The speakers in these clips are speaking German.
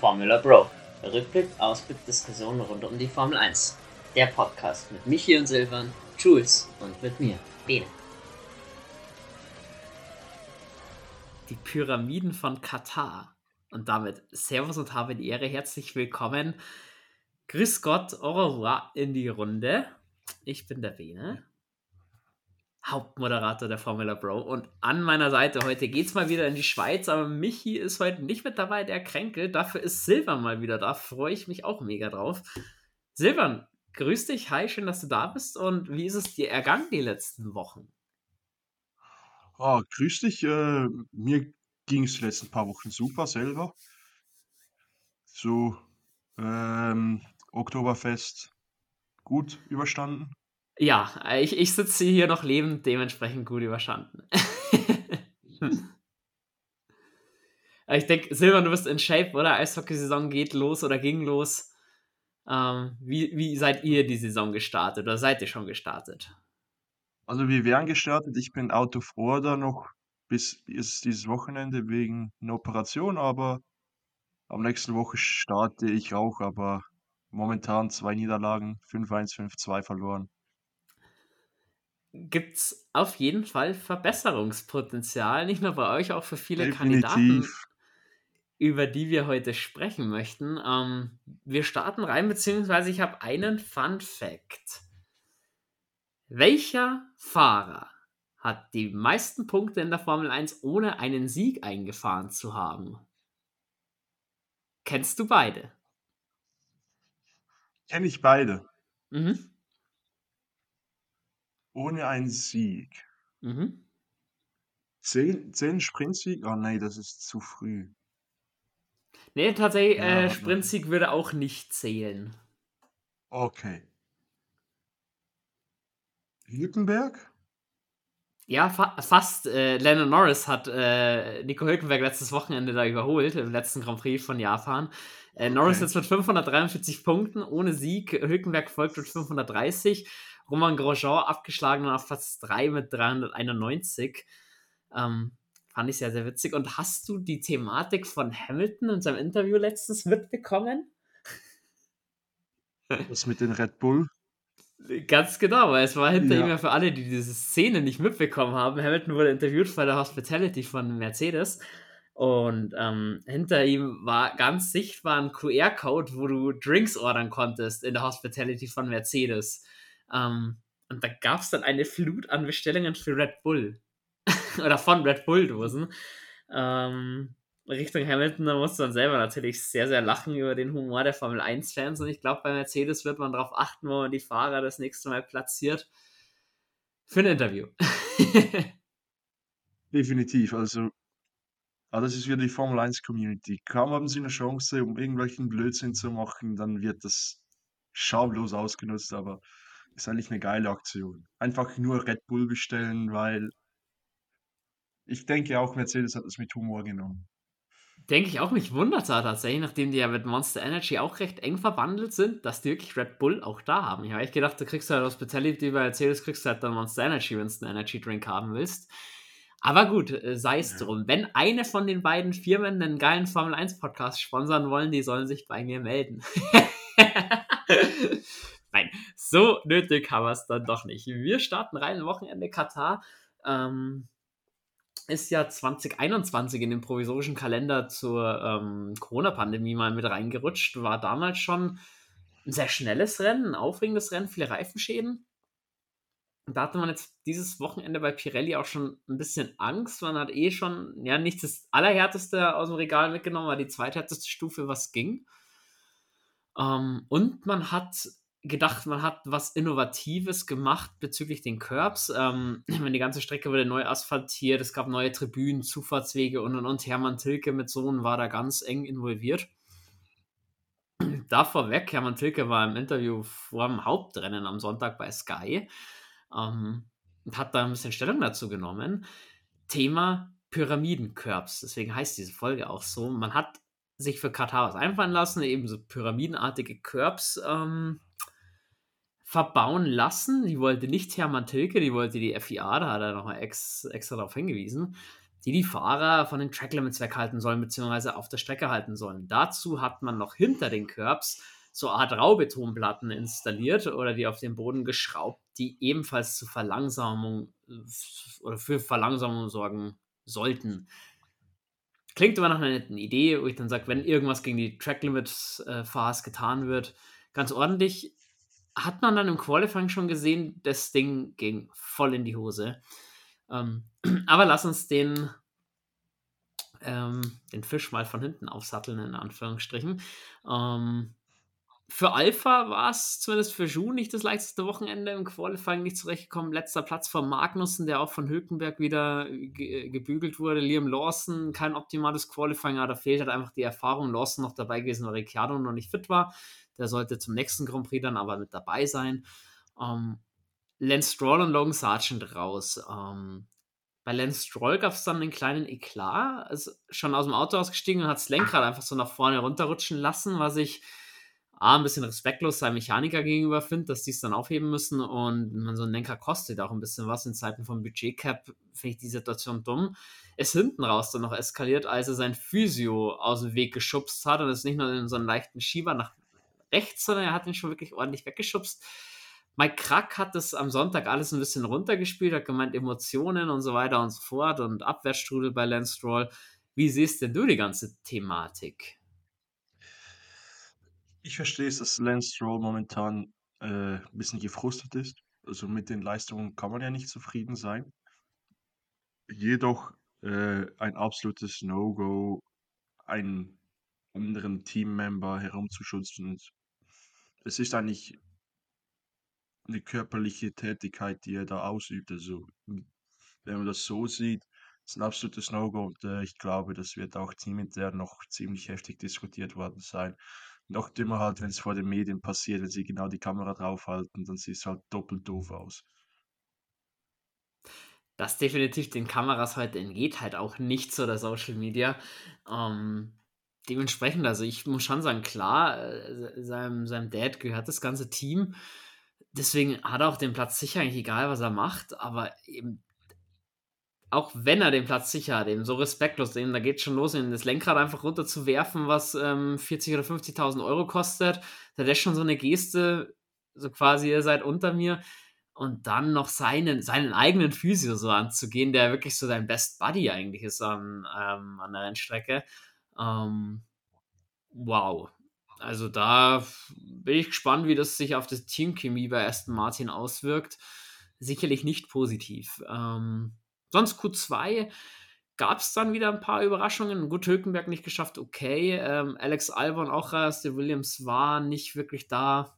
Formula Bro. Rückblick, Ausblick, Diskussionen rund um die Formel 1. Der Podcast mit Michi und Silvan, Jules und mit mir, Bene. Die Pyramiden von Katar. Und damit Servus und habe die Ehre, herzlich willkommen. Grüß Gott, au revoir in die Runde. Ich bin der Bene. Hauptmoderator der Formula Bro. Und an meiner Seite heute geht es mal wieder in die Schweiz, aber Michi ist heute nicht mit dabei, der kränkelt. Dafür ist Silvan mal wieder da. Freue ich mich auch mega drauf. Silvan, grüß dich. Hi, schön, dass du da bist. Und wie ist es dir ergangen die letzten Wochen? Oh, grüß dich. Äh, mir ging es die letzten paar Wochen super selber. So, ähm, Oktoberfest gut überstanden. Ja, ich, ich sitze hier noch lebend, dementsprechend gut überstanden. ich denke, Silvan, du bist in Shape, oder? Eishockeysaison geht los oder ging los. Ähm, wie, wie seid ihr die Saison gestartet oder seid ihr schon gestartet? Also wir wären gestartet. Ich bin out of order noch bis dieses Wochenende wegen einer Operation, aber am nächsten Woche starte ich auch, aber momentan zwei Niederlagen, 5-1, 5-2 verloren gibt es auf jeden Fall Verbesserungspotenzial, nicht nur bei euch, auch für viele Definitiv. Kandidaten, über die wir heute sprechen möchten. Ähm, wir starten rein, beziehungsweise ich habe einen Fun Fact. Welcher Fahrer hat die meisten Punkte in der Formel 1 ohne einen Sieg eingefahren zu haben? Kennst du beide? Kenne ich beide. Mhm. Ohne einen Sieg. Mhm. Zehn, zehn Sprintsieg? Oh nein, das ist zu früh. Nee, tatsächlich, ja, äh, Sprintsieg würde auch nicht zählen. Okay. Hülkenberg? Ja, fa fast. Äh, Lennon Norris hat äh, Nico Hülkenberg letztes Wochenende da überholt, im letzten Grand Prix von Japan. Äh, Norris okay. jetzt mit 543 Punkten ohne Sieg. Hülkenberg folgt mit 530. Roman Grosjean abgeschlagen auf Platz 3 mit 391. Ähm, fand ich sehr, sehr witzig. Und hast du die Thematik von Hamilton in seinem Interview letztens mitbekommen? Was mit den Red Bull? Ganz genau, weil es war hinter ja. ihm ja für alle, die diese Szene nicht mitbekommen haben. Hamilton wurde interviewt bei der Hospitality von Mercedes und ähm, hinter ihm war ganz sichtbar ein QR-Code, wo du Drinks ordern konntest in der Hospitality von Mercedes. Ähm, und da gab es dann eine Flut an Bestellungen für Red Bull. Oder von Red Bull-Dosen. Ähm, Richtung Hamilton, da musste man selber natürlich sehr, sehr lachen über den Humor der Formel 1-Fans. Und ich glaube, bei Mercedes wird man darauf achten, wo man die Fahrer das nächste Mal platziert. Für ein Interview. Definitiv. Also, ah, das ist wieder die Formel 1-Community. Kaum haben sie eine Chance, um irgendwelchen Blödsinn zu machen, dann wird das schamlos ausgenutzt. Aber ist eigentlich eine geile Aktion. Einfach nur Red Bull bestellen, weil ich denke auch, Mercedes hat es mit Humor genommen. Denke ich auch, mich wundert es tatsächlich, nachdem die ja mit Monster Energy auch recht eng verwandelt sind, dass die wirklich Red Bull auch da haben. Ich habe echt gedacht, du kriegst halt Hospitality bei Mercedes, kriegst halt dann Monster Energy, wenn du einen Energy Drink haben willst. Aber gut, äh, sei es ja. drum. Wenn eine von den beiden Firmen einen geilen Formel 1 Podcast sponsern wollen, die sollen sich bei mir melden. Nein, so nötig haben wir es dann doch nicht. Wir starten rein Wochenende Katar. Ähm, ist ja 2021 in den provisorischen Kalender zur ähm, Corona-Pandemie mal mit reingerutscht. War damals schon ein sehr schnelles Rennen, ein aufregendes Rennen, viele Reifenschäden. Da hatte man jetzt dieses Wochenende bei Pirelli auch schon ein bisschen Angst. Man hat eh schon, ja, nicht das Allerhärteste aus dem Regal mitgenommen, aber die zweithärteste Stufe, was ging. Ähm, und man hat gedacht, man hat was Innovatives gemacht bezüglich den Curbs. Ähm, die ganze Strecke wurde neu asphaltiert, es gab neue Tribünen, Zufahrtswege und und und. Hermann Tilke mit Sohn war da ganz eng involviert. Da vorweg, Hermann Tilke war im Interview vor dem Hauptrennen am Sonntag bei Sky ähm, und hat da ein bisschen Stellung dazu genommen. Thema Pyramidencurbs, deswegen heißt diese Folge auch so. Man hat sich für Katar was einfallen lassen, eben so pyramidenartige Curbs ähm, verbauen lassen. Die wollte nicht Hermann Tilke, die wollte die FIA, da hat er nochmal ex, extra darauf hingewiesen. die die Fahrer von den Tracklimits weghalten sollen, beziehungsweise auf der Strecke halten sollen. Dazu hat man noch hinter den Curbs so eine Art Raubetonplatten installiert oder die auf den Boden geschraubt, die ebenfalls zur Verlangsamung äh, oder für Verlangsamung sorgen sollten. Klingt immer nach einer netten Idee, wo ich dann sage, wenn irgendwas gegen die Track Limits äh, getan wird, ganz ordentlich. Hat man dann im Qualifying schon gesehen, das Ding ging voll in die Hose. Ähm, aber lass uns den, ähm, den Fisch mal von hinten aufsatteln, in Anführungsstrichen. Ähm, für Alpha war es zumindest für Ju nicht das leichteste Wochenende im Qualifying nicht zurechtgekommen. Letzter Platz von Magnussen, der auch von Hülkenberg wieder ge gebügelt wurde. Liam Lawson, kein optimales Qualifying, aber da fehlt halt einfach die Erfahrung. Lawson noch dabei gewesen, weil Ricciardo noch nicht fit war. Der sollte zum nächsten Grand Prix dann aber mit dabei sein. Ähm, Lance Stroll und Logan Sargent raus. Ähm, bei Lance Stroll gab es dann einen kleinen Eklat. Ist schon aus dem Auto ausgestiegen und hat das Lenkrad einfach so nach vorne runterrutschen lassen, was ich A, ein bisschen respektlos seinem Mechaniker gegenüber finde, dass die es dann aufheben müssen und man so ein Lenker kostet auch ein bisschen was in Zeiten von Budgetcap, finde ich die Situation dumm. Es hinten raus dann noch eskaliert, als er sein Physio aus dem Weg geschubst hat und es nicht nur in so einen leichten Schieber nach rechts, sondern er hat ihn schon wirklich ordentlich weggeschubst. Mike Krack hat das am Sonntag alles ein bisschen runtergespielt, hat gemeint Emotionen und so weiter und so fort und Abwehrstrudel bei Lance Stroll. Wie siehst denn du die ganze Thematik? Ich verstehe es, dass Lance Stroll momentan äh, ein bisschen gefrustet ist. Also mit den Leistungen kann man ja nicht zufrieden sein. Jedoch äh, ein absolutes No-Go, einen anderen Teammember herumzuschützen. Es ist eigentlich eine körperliche Tätigkeit, die er da ausübt. Also wenn man das so sieht, ist ein absolutes No-Go und äh, ich glaube, das wird auch teamintern noch ziemlich heftig diskutiert worden sein noch immer halt, wenn es vor den Medien passiert, wenn sie genau die Kamera draufhalten, dann sieht es halt doppelt doof aus. Das definitiv den Kameras heute entgeht halt auch nicht so der Social Media. Ähm, dementsprechend, also ich muss schon sagen, klar, äh, seinem, seinem Dad gehört das ganze Team. Deswegen hat er auch den Platz sicher, eigentlich egal, was er macht, aber eben auch wenn er den Platz sicher hat, eben so respektlos, eben, da geht schon los, eben das Lenkrad einfach runter zu werfen, was ähm, 40.000 oder 50.000 Euro kostet. Da ist schon so eine Geste, so quasi, ihr seid unter mir. Und dann noch seinen, seinen eigenen Physio so anzugehen, der wirklich so dein Best Buddy eigentlich ist an, ähm, an der Rennstrecke. Ähm, wow. Also da bin ich gespannt, wie das sich auf das Teamchemie bei Aston Martin auswirkt. Sicherlich nicht positiv. Ähm, Sonst Q2 gab es dann wieder ein paar Überraschungen. Gut, Hülkenberg nicht geschafft, okay. Ähm, Alex Albon auch raus. Der Williams war nicht wirklich da,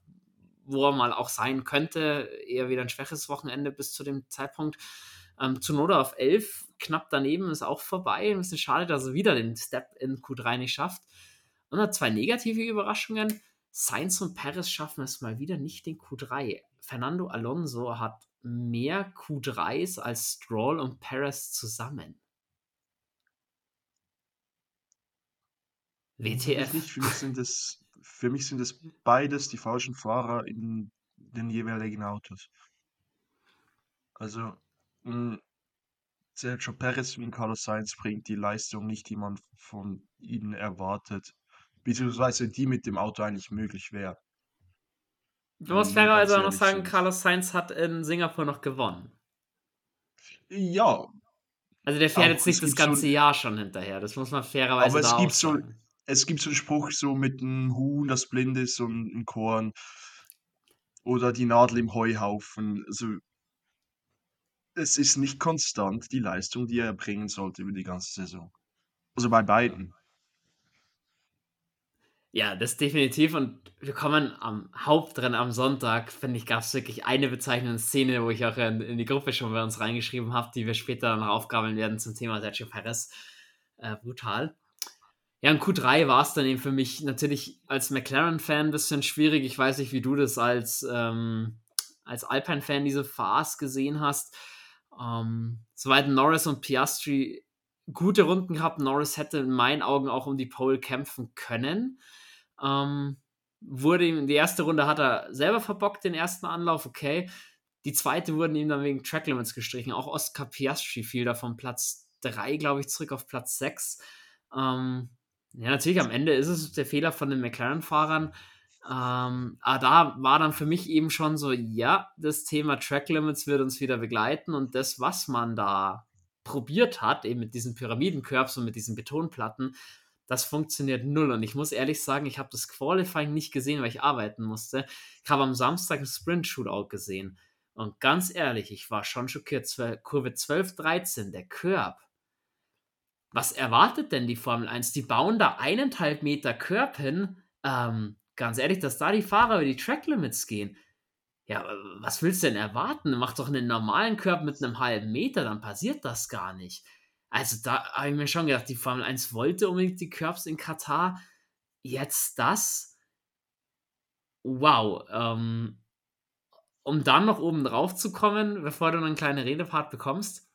wo er mal auch sein könnte. Eher wieder ein schwäches Wochenende bis zu dem Zeitpunkt. Ähm, Zunoda auf 11, knapp daneben, ist auch vorbei. Ein bisschen schade, dass er wieder den Step in Q3 nicht schafft. Und dann zwei negative Überraschungen. Sainz und Perez schaffen es mal wieder nicht in Q3. Fernando Alonso hat mehr Q3s als Stroll und Perez zusammen. WTF. Nicht. Für, mich sind es, für mich sind es beides die falschen Fahrer in den jeweiligen Autos. Also, hm, Sergio Perez wie Carlos Sainz bringt die Leistung nicht, die man von ihnen erwartet, beziehungsweise die mit dem Auto eigentlich möglich wäre. Du musst fairerweise auch noch sagen, Carlos Sainz hat in Singapur noch gewonnen. Ja. Also der fährt jetzt nicht das ganze so, Jahr schon hinterher. Das muss man fairerweise aber es gibt so, es gibt so einen Spruch so mit einem Huhn, das blind ist und ein Korn. Oder die Nadel im Heuhaufen. Also es ist nicht konstant die Leistung, die er bringen sollte über die ganze Saison. Also bei beiden. Ja, das definitiv. Und wir kommen am Hauptrennen am Sonntag, finde ich, gab es wirklich eine bezeichnende Szene, wo ich auch in, in, die Gruppe schon bei uns reingeschrieben habe, die wir später dann aufgabeln werden zum Thema Sergio Perez. Äh, brutal. Ja, in Q3 war es dann eben für mich natürlich als McLaren-Fan ein bisschen schwierig. Ich weiß nicht, wie du das als, ähm, als Alpine-Fan diese Phase gesehen hast. Ähm, soweit Norris und Piastri gute Runden gehabt. Norris hätte in meinen Augen auch um die Pole kämpfen können. Ähm, wurde ihm, die erste Runde hat er selber verbockt, den ersten Anlauf, okay. Die zweite wurden ihm dann wegen Track Limits gestrichen. Auch Oscar Piastri fiel da vom Platz drei, glaube ich, zurück auf Platz sechs. Ähm, ja, natürlich, am Ende ist es der Fehler von den McLaren-Fahrern. Ähm, aber da war dann für mich eben schon so, ja, das Thema Track Limits wird uns wieder begleiten und das, was man da probiert hat, eben mit diesen Pyramidencurbs und mit diesen Betonplatten, das funktioniert null. Und ich muss ehrlich sagen, ich habe das Qualifying nicht gesehen, weil ich arbeiten musste. Ich habe am Samstag ein Sprint-Shootout gesehen. Und ganz ehrlich, ich war schon schockiert. Kurve 12, 13, der Curb. Was erwartet denn die Formel 1? Die bauen da eineinhalb Meter Curb hin. Ähm, ganz ehrlich, dass da die Fahrer über die Track Limits gehen. Ja, was willst du denn erwarten? Mach doch einen normalen Curb mit einem halben Meter, dann passiert das gar nicht. Also da habe ich mir schon gedacht, die Formel 1 wollte unbedingt die Curbs in Katar. Jetzt das. Wow. Ähm, um dann noch oben drauf zu kommen, bevor du noch einen kleinen Redepart bekommst.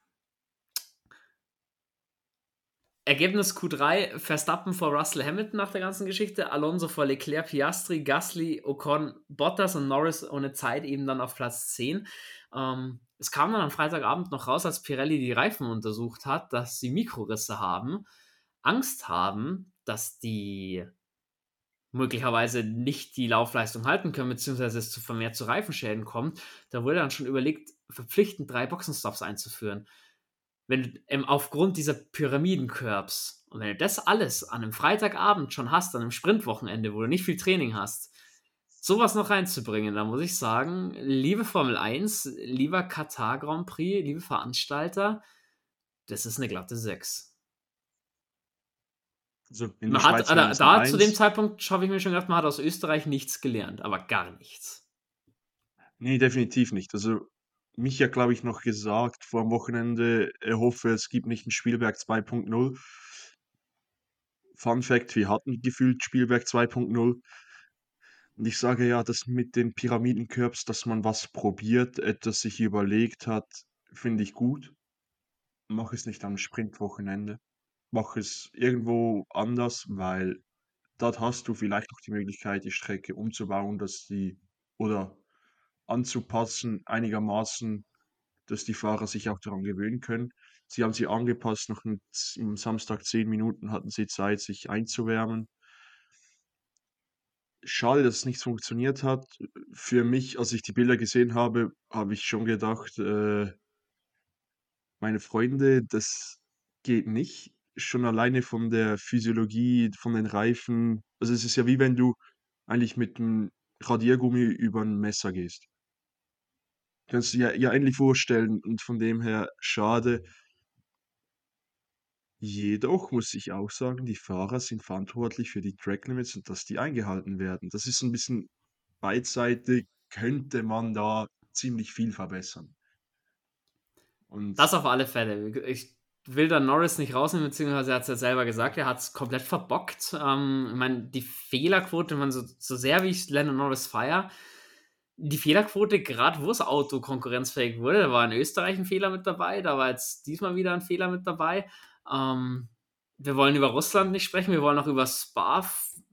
Ergebnis Q3, Verstappen vor Russell Hamilton nach der ganzen Geschichte, Alonso vor Leclerc, Piastri, Gasly, Ocon, Bottas und Norris ohne Zeit eben dann auf Platz 10. Ähm, es kam dann am Freitagabend noch raus, als Pirelli die Reifen untersucht hat, dass sie Mikrorisse haben, Angst haben, dass die möglicherweise nicht die Laufleistung halten können, beziehungsweise es zu vermehrt zu Reifenschäden kommt. Da wurde dann schon überlegt, verpflichtend drei Boxenstops einzuführen wenn du aufgrund dieser Pyramidencurbs und wenn du das alles an einem Freitagabend schon hast, an einem Sprintwochenende, wo du nicht viel Training hast, sowas noch reinzubringen, da muss ich sagen, liebe Formel 1, lieber Katar Grand Prix, liebe Veranstalter, das ist eine glatte 6. Also man hat, da, da zu dem Zeitpunkt habe ich mir schon gedacht, man hat aus Österreich nichts gelernt, aber gar nichts. Nee, definitiv nicht. Also mich ja, glaube ich, noch gesagt vor dem Wochenende, er hoffe, es gibt nicht ein Spielberg 2.0. Fun Fact, wir hatten gefühlt Spielberg 2.0. Und ich sage ja, das mit den Pyramidencurbs, dass man was probiert, etwas sich überlegt hat, finde ich gut. Mach es nicht am Sprintwochenende. Mach es irgendwo anders, weil dort hast du vielleicht noch die Möglichkeit, die Strecke umzubauen, dass die oder anzupassen, einigermaßen, dass die Fahrer sich auch daran gewöhnen können. Sie haben sie angepasst, noch am Samstag zehn Minuten hatten sie Zeit, sich einzuwärmen. Schade, dass es nicht funktioniert hat. Für mich, als ich die Bilder gesehen habe, habe ich schon gedacht, äh, meine Freunde, das geht nicht. Schon alleine von der Physiologie, von den Reifen. Also es ist ja wie wenn du eigentlich mit einem Radiergummi über ein Messer gehst. Kannst du dir ja, endlich vorstellen und von dem her schade. Jedoch muss ich auch sagen, die Fahrer sind verantwortlich für die Track Limits und dass die eingehalten werden. Das ist ein bisschen beidseitig, könnte man da ziemlich viel verbessern. Und das auf alle Fälle. Ich will da Norris nicht rausnehmen, beziehungsweise er hat es ja selber gesagt, er hat es komplett verbockt. Ähm, ich meine, die Fehlerquote, man so, so sehr wie ich Lennon Norris feiere, die Fehlerquote, gerade wo das Auto konkurrenzfähig wurde, da war in Österreich ein Fehler mit dabei, da war jetzt diesmal wieder ein Fehler mit dabei. Ähm, wir wollen über Russland nicht sprechen, wir wollen auch über Spa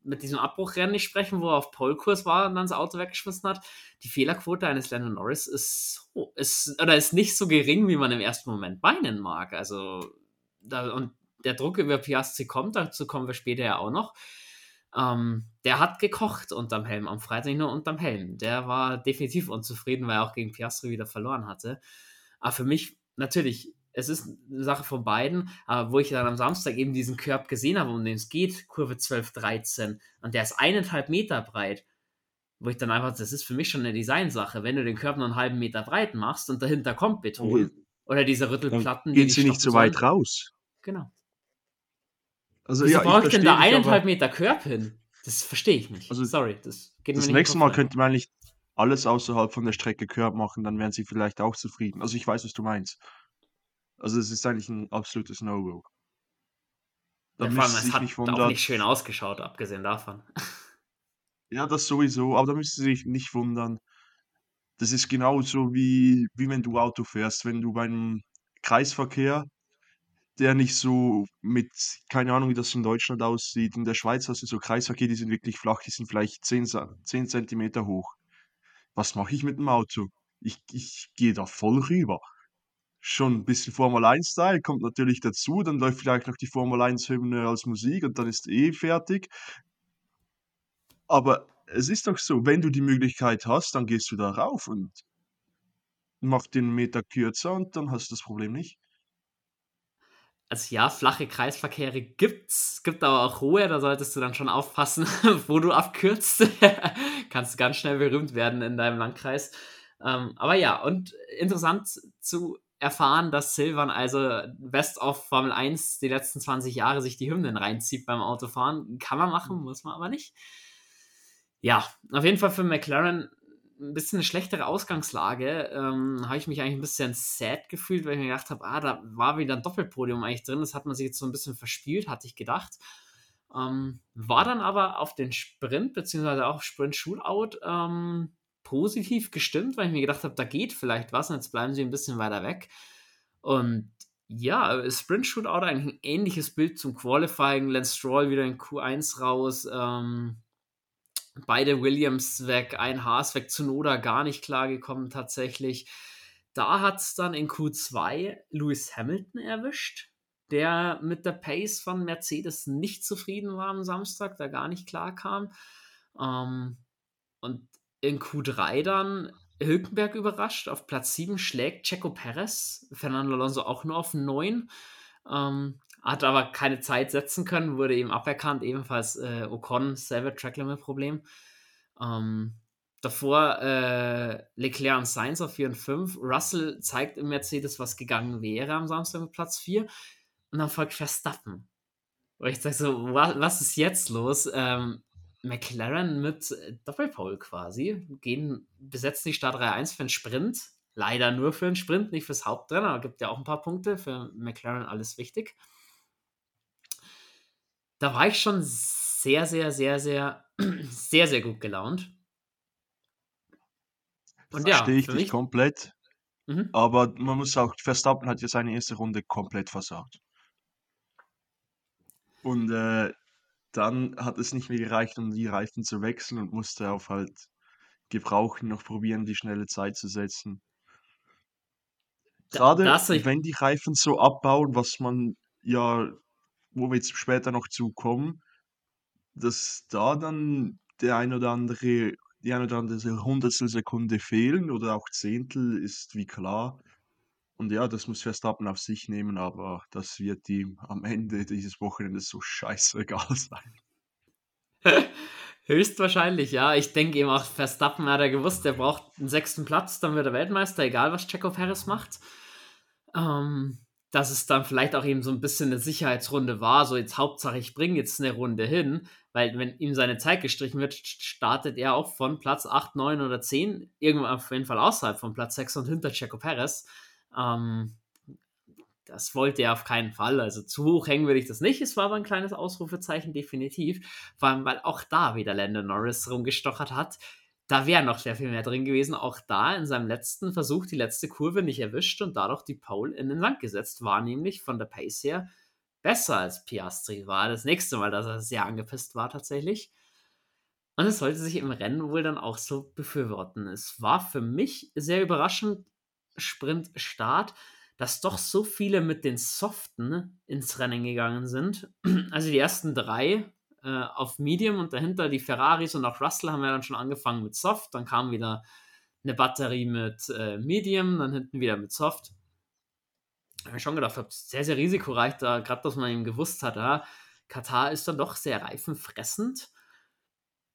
mit diesem Abbruchrennen nicht sprechen, wo er auf Polkurs war und dann das Auto weggeschmissen hat. Die Fehlerquote eines Lennon Norris ist, ist, oder ist nicht so gering, wie man im ersten Moment meinen mag. Also, da, und der Druck über Piastri kommt, dazu kommen wir später ja auch noch. Ähm, der hat gekocht unterm Helm am Freitag, nicht nur unterm Helm. Der war definitiv unzufrieden, weil er auch gegen Piastri wieder verloren hatte. Aber für mich, natürlich, es ist eine Sache von beiden, aber wo ich dann am Samstag eben diesen Körb gesehen habe, um den es geht, Kurve 12, 13, und der ist eineinhalb Meter breit, wo ich dann einfach, das ist für mich schon eine Designsache, wenn du den Körper nur einen halben Meter breit machst und dahinter kommt Beton. Oder diese Rüttelplatten. Dann gehen sie nicht so weit raus. Genau. Also, Wieso ja, brauche ich denn da eineinhalb Meter Körper hin? Das verstehe ich nicht. Also, Sorry, das geht Das nächste Mal könnte man nicht alles außerhalb von der Strecke Körper machen, dann wären sie vielleicht auch zufrieden. Also ich weiß, was du meinst. Also es ist eigentlich ein absolutes No-Go. Ja, vor allem, es hat nicht auch nicht schön ausgeschaut, abgesehen davon. Ja, das sowieso, aber da müssen Sie sich nicht wundern. Das ist genauso wie, wie wenn du Auto fährst. Wenn du beim Kreisverkehr der nicht so mit, keine Ahnung, wie das in Deutschland aussieht. In der Schweiz hast du so Kreisverkehr, die sind wirklich flach, die sind vielleicht 10, 10 Zentimeter hoch. Was mache ich mit dem Auto? Ich, ich gehe da voll rüber. schon ein bisschen Formel 1-Style, kommt natürlich dazu, dann läuft vielleicht noch die Formel 1-Hymne als Musik und dann ist eh fertig. Aber es ist doch so, wenn du die Möglichkeit hast, dann gehst du da rauf und machst den Meter kürzer und dann hast du das Problem nicht. Also ja, flache Kreisverkehre gibt's, gibt aber auch hohe, da solltest du dann schon aufpassen, wo du abkürzt. Kannst ganz schnell berühmt werden in deinem Landkreis. Ähm, aber ja, und interessant zu erfahren, dass Silvan also Best of Formel 1 die letzten 20 Jahre sich die Hymnen reinzieht beim Autofahren. Kann man machen, muss man aber nicht. Ja, auf jeden Fall für McLaren ein bisschen eine schlechtere Ausgangslage. Ähm, habe ich mich eigentlich ein bisschen sad gefühlt, weil ich mir gedacht habe, ah, da war wieder ein Doppelpodium eigentlich drin. Das hat man sich jetzt so ein bisschen verspielt, hatte ich gedacht. Ähm, war dann aber auf den Sprint, beziehungsweise auch Sprint-Shootout, ähm, positiv gestimmt, weil ich mir gedacht habe, da geht vielleicht was und jetzt bleiben sie ein bisschen weiter weg. Und ja, Sprint Shootout eigentlich ein ähnliches Bild zum Qualifying. Lance Stroll wieder in Q1 raus. Ähm, beide Williams weg, ein Haas weg, Zunoda gar nicht klargekommen tatsächlich. Da hat es dann in Q2 Lewis Hamilton erwischt, der mit der Pace von Mercedes nicht zufrieden war am Samstag, da gar nicht klar kam. Ähm, und in Q3 dann Hülkenberg überrascht. Auf Platz 7 schlägt Checo Perez. Fernando Alonso auch nur auf 9. Ähm, hat aber keine Zeit setzen können, wurde eben aberkannt. Ebenfalls äh, Ocon, selber Track-Limit-Problem. Ähm, davor äh, Leclerc und Sainz auf 4 und 5. Russell zeigt im Mercedes, was gegangen wäre am Samstag mit Platz 4. Und dann folgt Verstappen. Wo ich sage so, was, was ist jetzt los? Ähm, McLaren mit äh, Doppelpole quasi, gehen, besetzen die Start 1 für einen Sprint. Leider nur für einen Sprint, nicht fürs Hauptrennen, aber gibt ja auch ein paar Punkte. Für McLaren alles wichtig. Da war ich schon sehr, sehr, sehr, sehr, sehr, sehr gut gelaunt. Und ja, Verstehe ich dich komplett. Mhm. Aber man muss auch, Verstappen hat ja seine erste Runde komplett versagt. Und äh, dann hat es nicht mehr gereicht, um die Reifen zu wechseln und musste auf halt Gebrauchen noch probieren, die schnelle Zeit zu setzen. Gerade wenn die Reifen so abbauen, was man ja, wo wir jetzt später noch zukommen, dass da dann der ein oder andere, die ein oder andere Hundertstel Sekunde fehlen oder auch Zehntel, ist wie klar. Und ja, das muss Verstappen auf sich nehmen, aber das wird ihm am Ende dieses Wochenendes so scheißegal sein. Höchstwahrscheinlich, ja. Ich denke eben auch, Verstappen hat er gewusst, der braucht einen sechsten Platz, dann wird er Weltmeister, egal was Checo Perez macht. Ähm, dass es dann vielleicht auch eben so ein bisschen eine Sicherheitsrunde war, so jetzt Hauptsache ich bringe jetzt eine Runde hin, weil wenn ihm seine Zeit gestrichen wird, startet er auch von Platz 8, 9 oder 10, irgendwann auf jeden Fall außerhalb von Platz 6 und hinter Checo Perez. Ähm, das wollte er auf keinen Fall. Also zu hoch hängen würde ich das nicht. Es war aber ein kleines Ausrufezeichen, definitiv. Vor allem, weil auch da wieder Landon Norris rumgestochert hat. Da wäre noch sehr viel mehr drin gewesen. Auch da in seinem letzten Versuch die letzte Kurve nicht erwischt und dadurch die Pole in den Sand gesetzt. War nämlich von der Pace her besser als Piastri. War das nächste Mal, dass er sehr angepisst war tatsächlich. Und es sollte sich im Rennen wohl dann auch so befürworten. Es war für mich sehr überraschend, Sprintstart, dass doch so viele mit den Soften ins Rennen gegangen sind. Also die ersten drei äh, auf Medium und dahinter die Ferraris und auch Russell haben ja dann schon angefangen mit Soft. Dann kam wieder eine Batterie mit äh, Medium, dann hinten wieder mit Soft. Ich habe schon gedacht, sehr, sehr risikoreich, da gerade, dass man eben gewusst hat, ja, Katar ist dann doch sehr reifenfressend.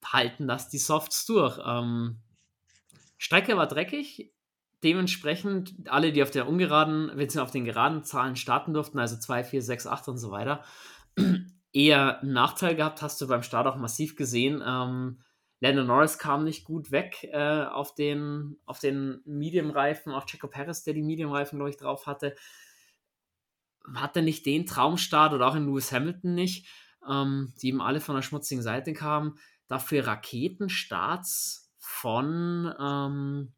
Halten das die Softs durch. Ähm, Strecke war dreckig, dementsprechend alle, die auf der ungeraden, wenn sie auf den geraden Zahlen starten durften, also 2, 4, 6, 8 und so weiter, eher einen Nachteil gehabt, hast du beim Start auch massiv gesehen. Ähm, Lando Norris kam nicht gut weg äh, auf den, auf den Medium-Reifen, auch Checo Perez, der die Medium-Reifen, glaube ich, drauf hatte, hatte nicht den Traumstart oder auch in Lewis Hamilton nicht, ähm, die eben alle von der schmutzigen Seite kamen. Dafür Raketenstarts von ähm,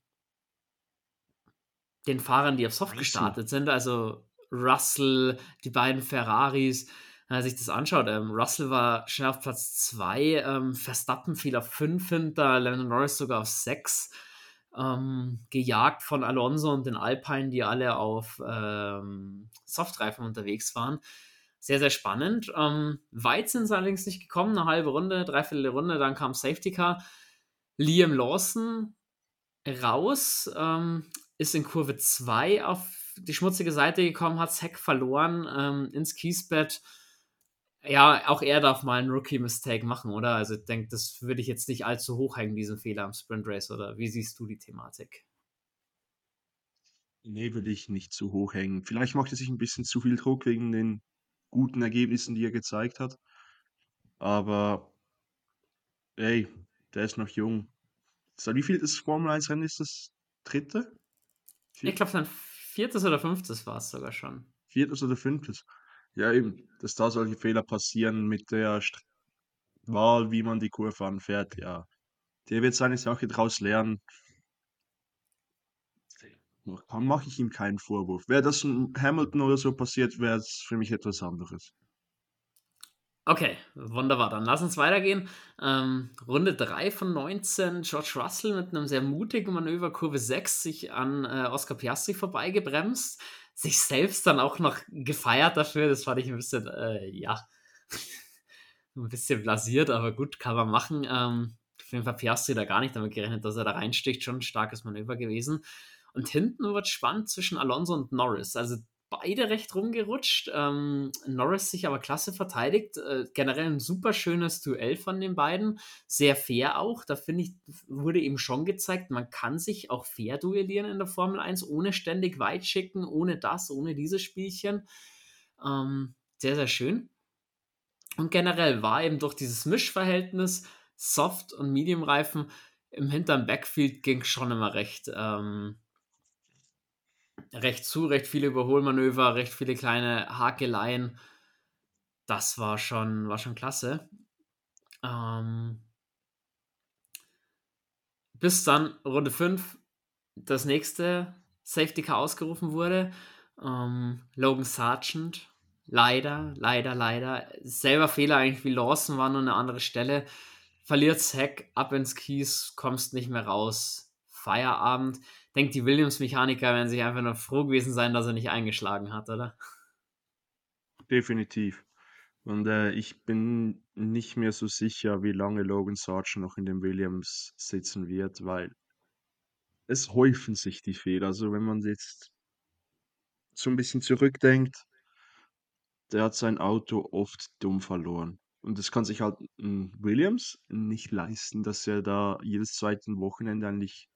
den Fahrern, die auf Soft gestartet sind, also Russell, die beiden Ferraris, wenn man sich das anschaut, ähm, Russell war schnell auf Platz 2, ähm, Verstappen fiel auf 5 hinter, Lennon Norris sogar auf 6. ähm, gejagt von Alonso und den Alpine, die alle auf ähm, Softreifen unterwegs waren. Sehr, sehr spannend. Ähm, weit sind sie allerdings nicht gekommen, eine halbe Runde, dreiviertel Runde, dann kam Safety Car. Liam Lawson raus, ähm, ist in Kurve 2 auf die schmutzige Seite gekommen, hat Heck verloren ins Kiesbett. Ja, auch er darf mal einen Rookie-Mistake machen, oder? Also ich denke, das würde ich jetzt nicht allzu hoch hängen, diesen Fehler am Sprint Race, oder wie siehst du die Thematik? Nee, würde ich nicht zu hoch hängen. Vielleicht macht er sich ein bisschen zu viel Druck wegen den guten Ergebnissen, die er gezeigt hat. Aber ey, der ist noch jung. Wie viel ist Formel 1 Rennen? Ist das dritte? Ich glaube, sein viertes oder fünftes war es sogar schon. Viertes oder fünftes. Ja, eben, dass da solche Fehler passieren mit der St Wahl, wie man die Kurve anfährt, ja. Der wird seine Sache draus lernen. Dann mache ich ihm keinen Vorwurf. Wäre das ein Hamilton oder so passiert, wäre es für mich etwas anderes. Okay, wunderbar. Dann lass uns weitergehen. Ähm, Runde 3 von 19. George Russell mit einem sehr mutigen Manöver, Kurve 6, sich an äh, Oscar Piastri vorbeigebremst. Sich selbst dann auch noch gefeiert dafür. Das fand ich ein bisschen, äh, ja, ein bisschen blasiert, aber gut, kann man machen. Ähm, auf jeden Fall Piastri da gar nicht damit gerechnet, dass er da reinsticht. Schon ein starkes Manöver gewesen. Und hinten wird spannend zwischen Alonso und Norris. Also beide recht rumgerutscht. Ähm, Norris sich aber klasse verteidigt. Äh, generell ein super schönes Duell von den beiden. Sehr fair auch. Da finde ich, wurde eben schon gezeigt, man kann sich auch fair duellieren in der Formel 1, ohne ständig weit schicken, ohne das, ohne dieses Spielchen. Ähm, sehr, sehr schön. Und generell war eben durch dieses Mischverhältnis Soft- und Medium-Reifen im hinteren Backfield ging schon immer recht. Ähm, recht zu, recht viele Überholmanöver, recht viele kleine Hakeleien. Das war schon, war schon klasse. Ähm, bis dann Runde 5 das nächste Safety Car ausgerufen wurde. Ähm, Logan Sargent, leider, leider, leider, selber Fehler eigentlich wie Lawson war nur eine andere Stelle. Verliert Heck, ab ins Kies, kommst nicht mehr raus. Feierabend denke, die Williams-Mechaniker werden sich einfach nur froh gewesen sein, dass er nicht eingeschlagen hat, oder? Definitiv. Und äh, ich bin nicht mehr so sicher, wie lange Logan Sargent noch in dem Williams sitzen wird, weil es häufen sich die Fehler. Also wenn man jetzt so ein bisschen zurückdenkt, der hat sein Auto oft dumm verloren. Und das kann sich halt Williams nicht leisten, dass er da jedes zweite Wochenende eigentlich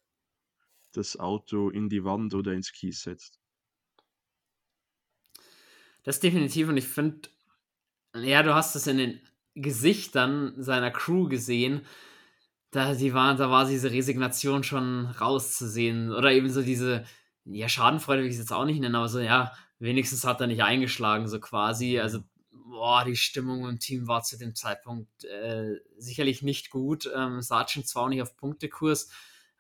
das Auto in die Wand oder ins Kies setzt. Das definitiv und ich finde, ja, du hast es in den Gesichtern seiner Crew gesehen, da, die waren, da war diese Resignation schon rauszusehen oder eben so diese, ja, Schadenfreude will ich es jetzt auch nicht nennen, aber so, ja, wenigstens hat er nicht eingeschlagen, so quasi, also boah, die Stimmung im Team war zu dem Zeitpunkt äh, sicherlich nicht gut. Ähm, Sargent zwar auch nicht auf Punktekurs,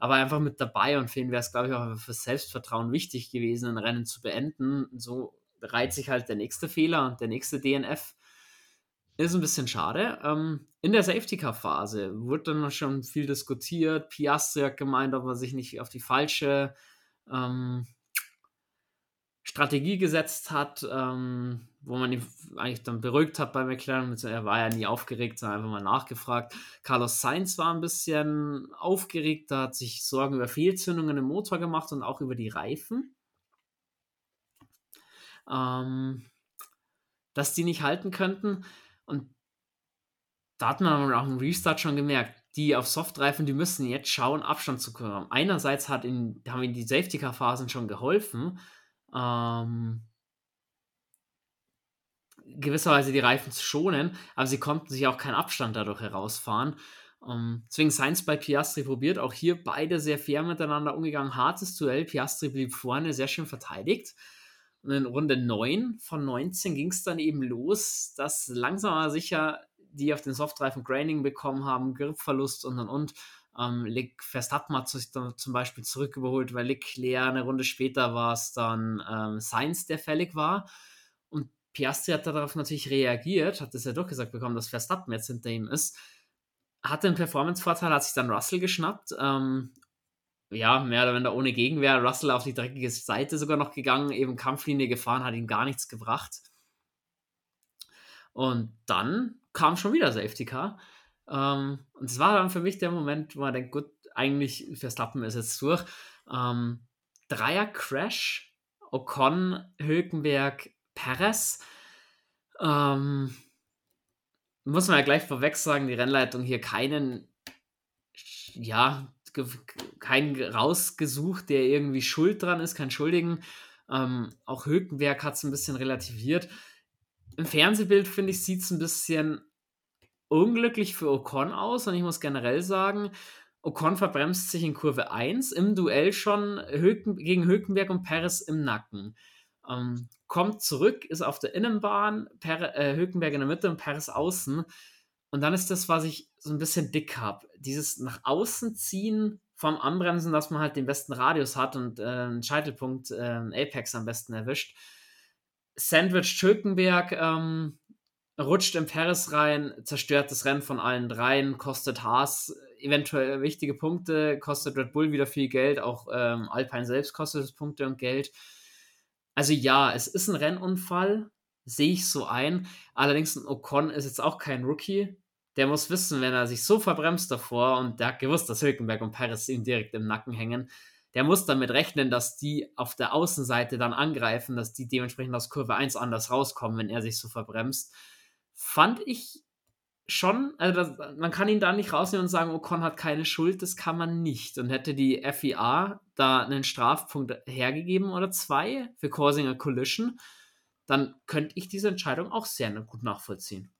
aber einfach mit dabei und für ihn wäre es, glaube ich, auch für Selbstvertrauen wichtig gewesen, ein Rennen zu beenden. So reiht sich halt der nächste Fehler und der nächste DNF. Ist ein bisschen schade. Ähm, in der Safety-Car-Phase wurde dann schon viel diskutiert. Piastri hat gemeint, ob er sich nicht auf die falsche ähm, Strategie gesetzt hat, ähm, wo man ihn eigentlich dann beruhigt hat bei McLaren. Er war ja nie aufgeregt, sondern einfach mal nachgefragt. Carlos Sainz war ein bisschen aufgeregt, da hat sich Sorgen über Fehlzündungen im Motor gemacht und auch über die Reifen. Ähm, dass die nicht halten könnten. Und da hat man auch im Restart schon gemerkt, die auf Softreifen, die müssen jetzt schauen, Abstand zu bekommen. Einerseits hat ihnen, haben ihnen die Safety-Car-Phasen schon geholfen, ähm, gewisserweise die Reifen zu schonen, aber sie konnten sich auch keinen Abstand dadurch herausfahren. Ähm, deswegen Sainz bei Piastri probiert, auch hier beide sehr fair miteinander umgegangen. Hartes Duell, Piastri blieb vorne, sehr schön verteidigt. Und in Runde 9 von 19 ging es dann eben los, dass langsam aber sicher die auf den Softreifen Graining bekommen haben, Gripverlust und und und. Ähm, Verstappen hat sich dann zum Beispiel zurückgeholt, weil Leclerc eine Runde später war es dann ähm, Sainz, der fällig war. Und Piastri hat darauf natürlich reagiert, hat es ja durchgesagt bekommen, dass Verstappen jetzt hinter ihm ist. Hatte einen Performance-Vorteil, hat sich dann Russell geschnappt. Ähm, ja, mehr oder weniger ohne Gegenwehr. Russell auf die dreckige Seite sogar noch gegangen, eben Kampflinie gefahren, hat ihm gar nichts gebracht. Und dann kam schon wieder Safety Car. Ähm, und es war dann für mich der Moment, wo man denkt, gut, eigentlich Verstappen ist jetzt durch. Ähm, Dreier Crash, Ocon, Hülkenberg, Perez. Ähm, muss man ja gleich vorweg sagen, die Rennleitung hier keinen, ja, keinen rausgesucht, der irgendwie schuld dran ist, kein Schuldigen. Ähm, auch Hülkenberg hat es ein bisschen relativiert. Im Fernsehbild, finde ich, sieht es ein bisschen unglücklich für Ocon aus und ich muss generell sagen, Ocon verbremst sich in Kurve 1 im Duell schon Hülken, gegen Hülkenberg und Perez im Nacken. Ähm, kommt zurück, ist auf der Innenbahn, per, äh, Hülkenberg in der Mitte und Perez außen. Und dann ist das, was ich so ein bisschen dick habe. Dieses nach außen ziehen vom Anbremsen, dass man halt den besten Radius hat und äh, einen Scheitelpunkt, äh, einen Apex am besten erwischt. Sandwich Hülkenberg ähm, rutscht in Paris rein, zerstört das Rennen von allen dreien, kostet Haas eventuell wichtige Punkte, kostet Red Bull wieder viel Geld, auch ähm, Alpine selbst kostet es Punkte und Geld. Also ja, es ist ein Rennunfall, sehe ich so ein. Allerdings ein Ocon ist jetzt auch kein Rookie. Der muss wissen, wenn er sich so verbremst davor und der hat gewusst, dass Hülkenberg und Paris ihm direkt im Nacken hängen, der muss damit rechnen, dass die auf der Außenseite dann angreifen, dass die dementsprechend aus Kurve 1 anders rauskommen, wenn er sich so verbremst. Fand ich schon, also das, man kann ihn da nicht rausnehmen und sagen, Ocon hat keine Schuld, das kann man nicht. Und hätte die FIA da einen Strafpunkt hergegeben oder zwei für Causing a Collision, dann könnte ich diese Entscheidung auch sehr gut nachvollziehen.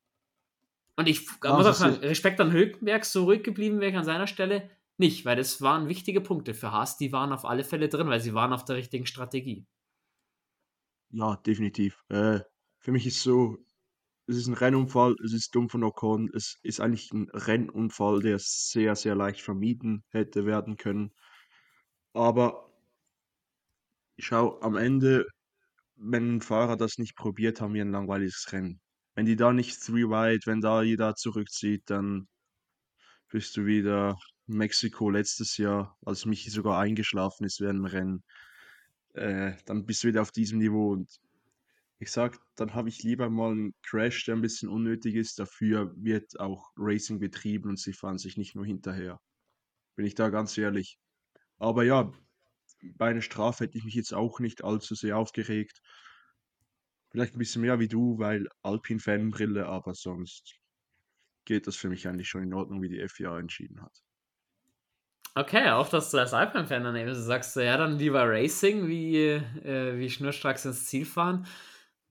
Und ich ja, muss auch sagen, Respekt an Hülkenberg, so ruhig geblieben wäre ich an seiner Stelle nicht, weil das waren wichtige Punkte für Haas, die waren auf alle Fälle drin, weil sie waren auf der richtigen Strategie. Ja, definitiv. Äh, für mich ist so, es ist ein Rennunfall, es ist dumm von Ocon, es ist eigentlich ein Rennunfall, der sehr, sehr leicht vermieden hätte werden können. Aber schau, am Ende, wenn ein Fahrer das nicht probiert, haben wir ein langweiliges Rennen. Wenn die da nicht three wide, wenn da jeder zurückzieht, dann bist du wieder Mexiko letztes Jahr, als Michi sogar eingeschlafen ist während dem Rennen. Äh, dann bist du wieder auf diesem Niveau und ich sag, dann habe ich lieber mal einen Crash, der ein bisschen unnötig ist. Dafür wird auch Racing betrieben und sie fahren sich nicht nur hinterher. Bin ich da ganz ehrlich. Aber ja, bei einer Strafe hätte ich mich jetzt auch nicht allzu sehr aufgeregt. Vielleicht ein bisschen mehr wie du, weil Alpin-Fanbrille, aber sonst geht das für mich eigentlich schon in Ordnung, wie die FIA entschieden hat. Okay, auch dass du als Alpine-Fan dann eben sagst, ja, dann lieber Racing, wie, äh, wie schnurstracks ins Ziel fahren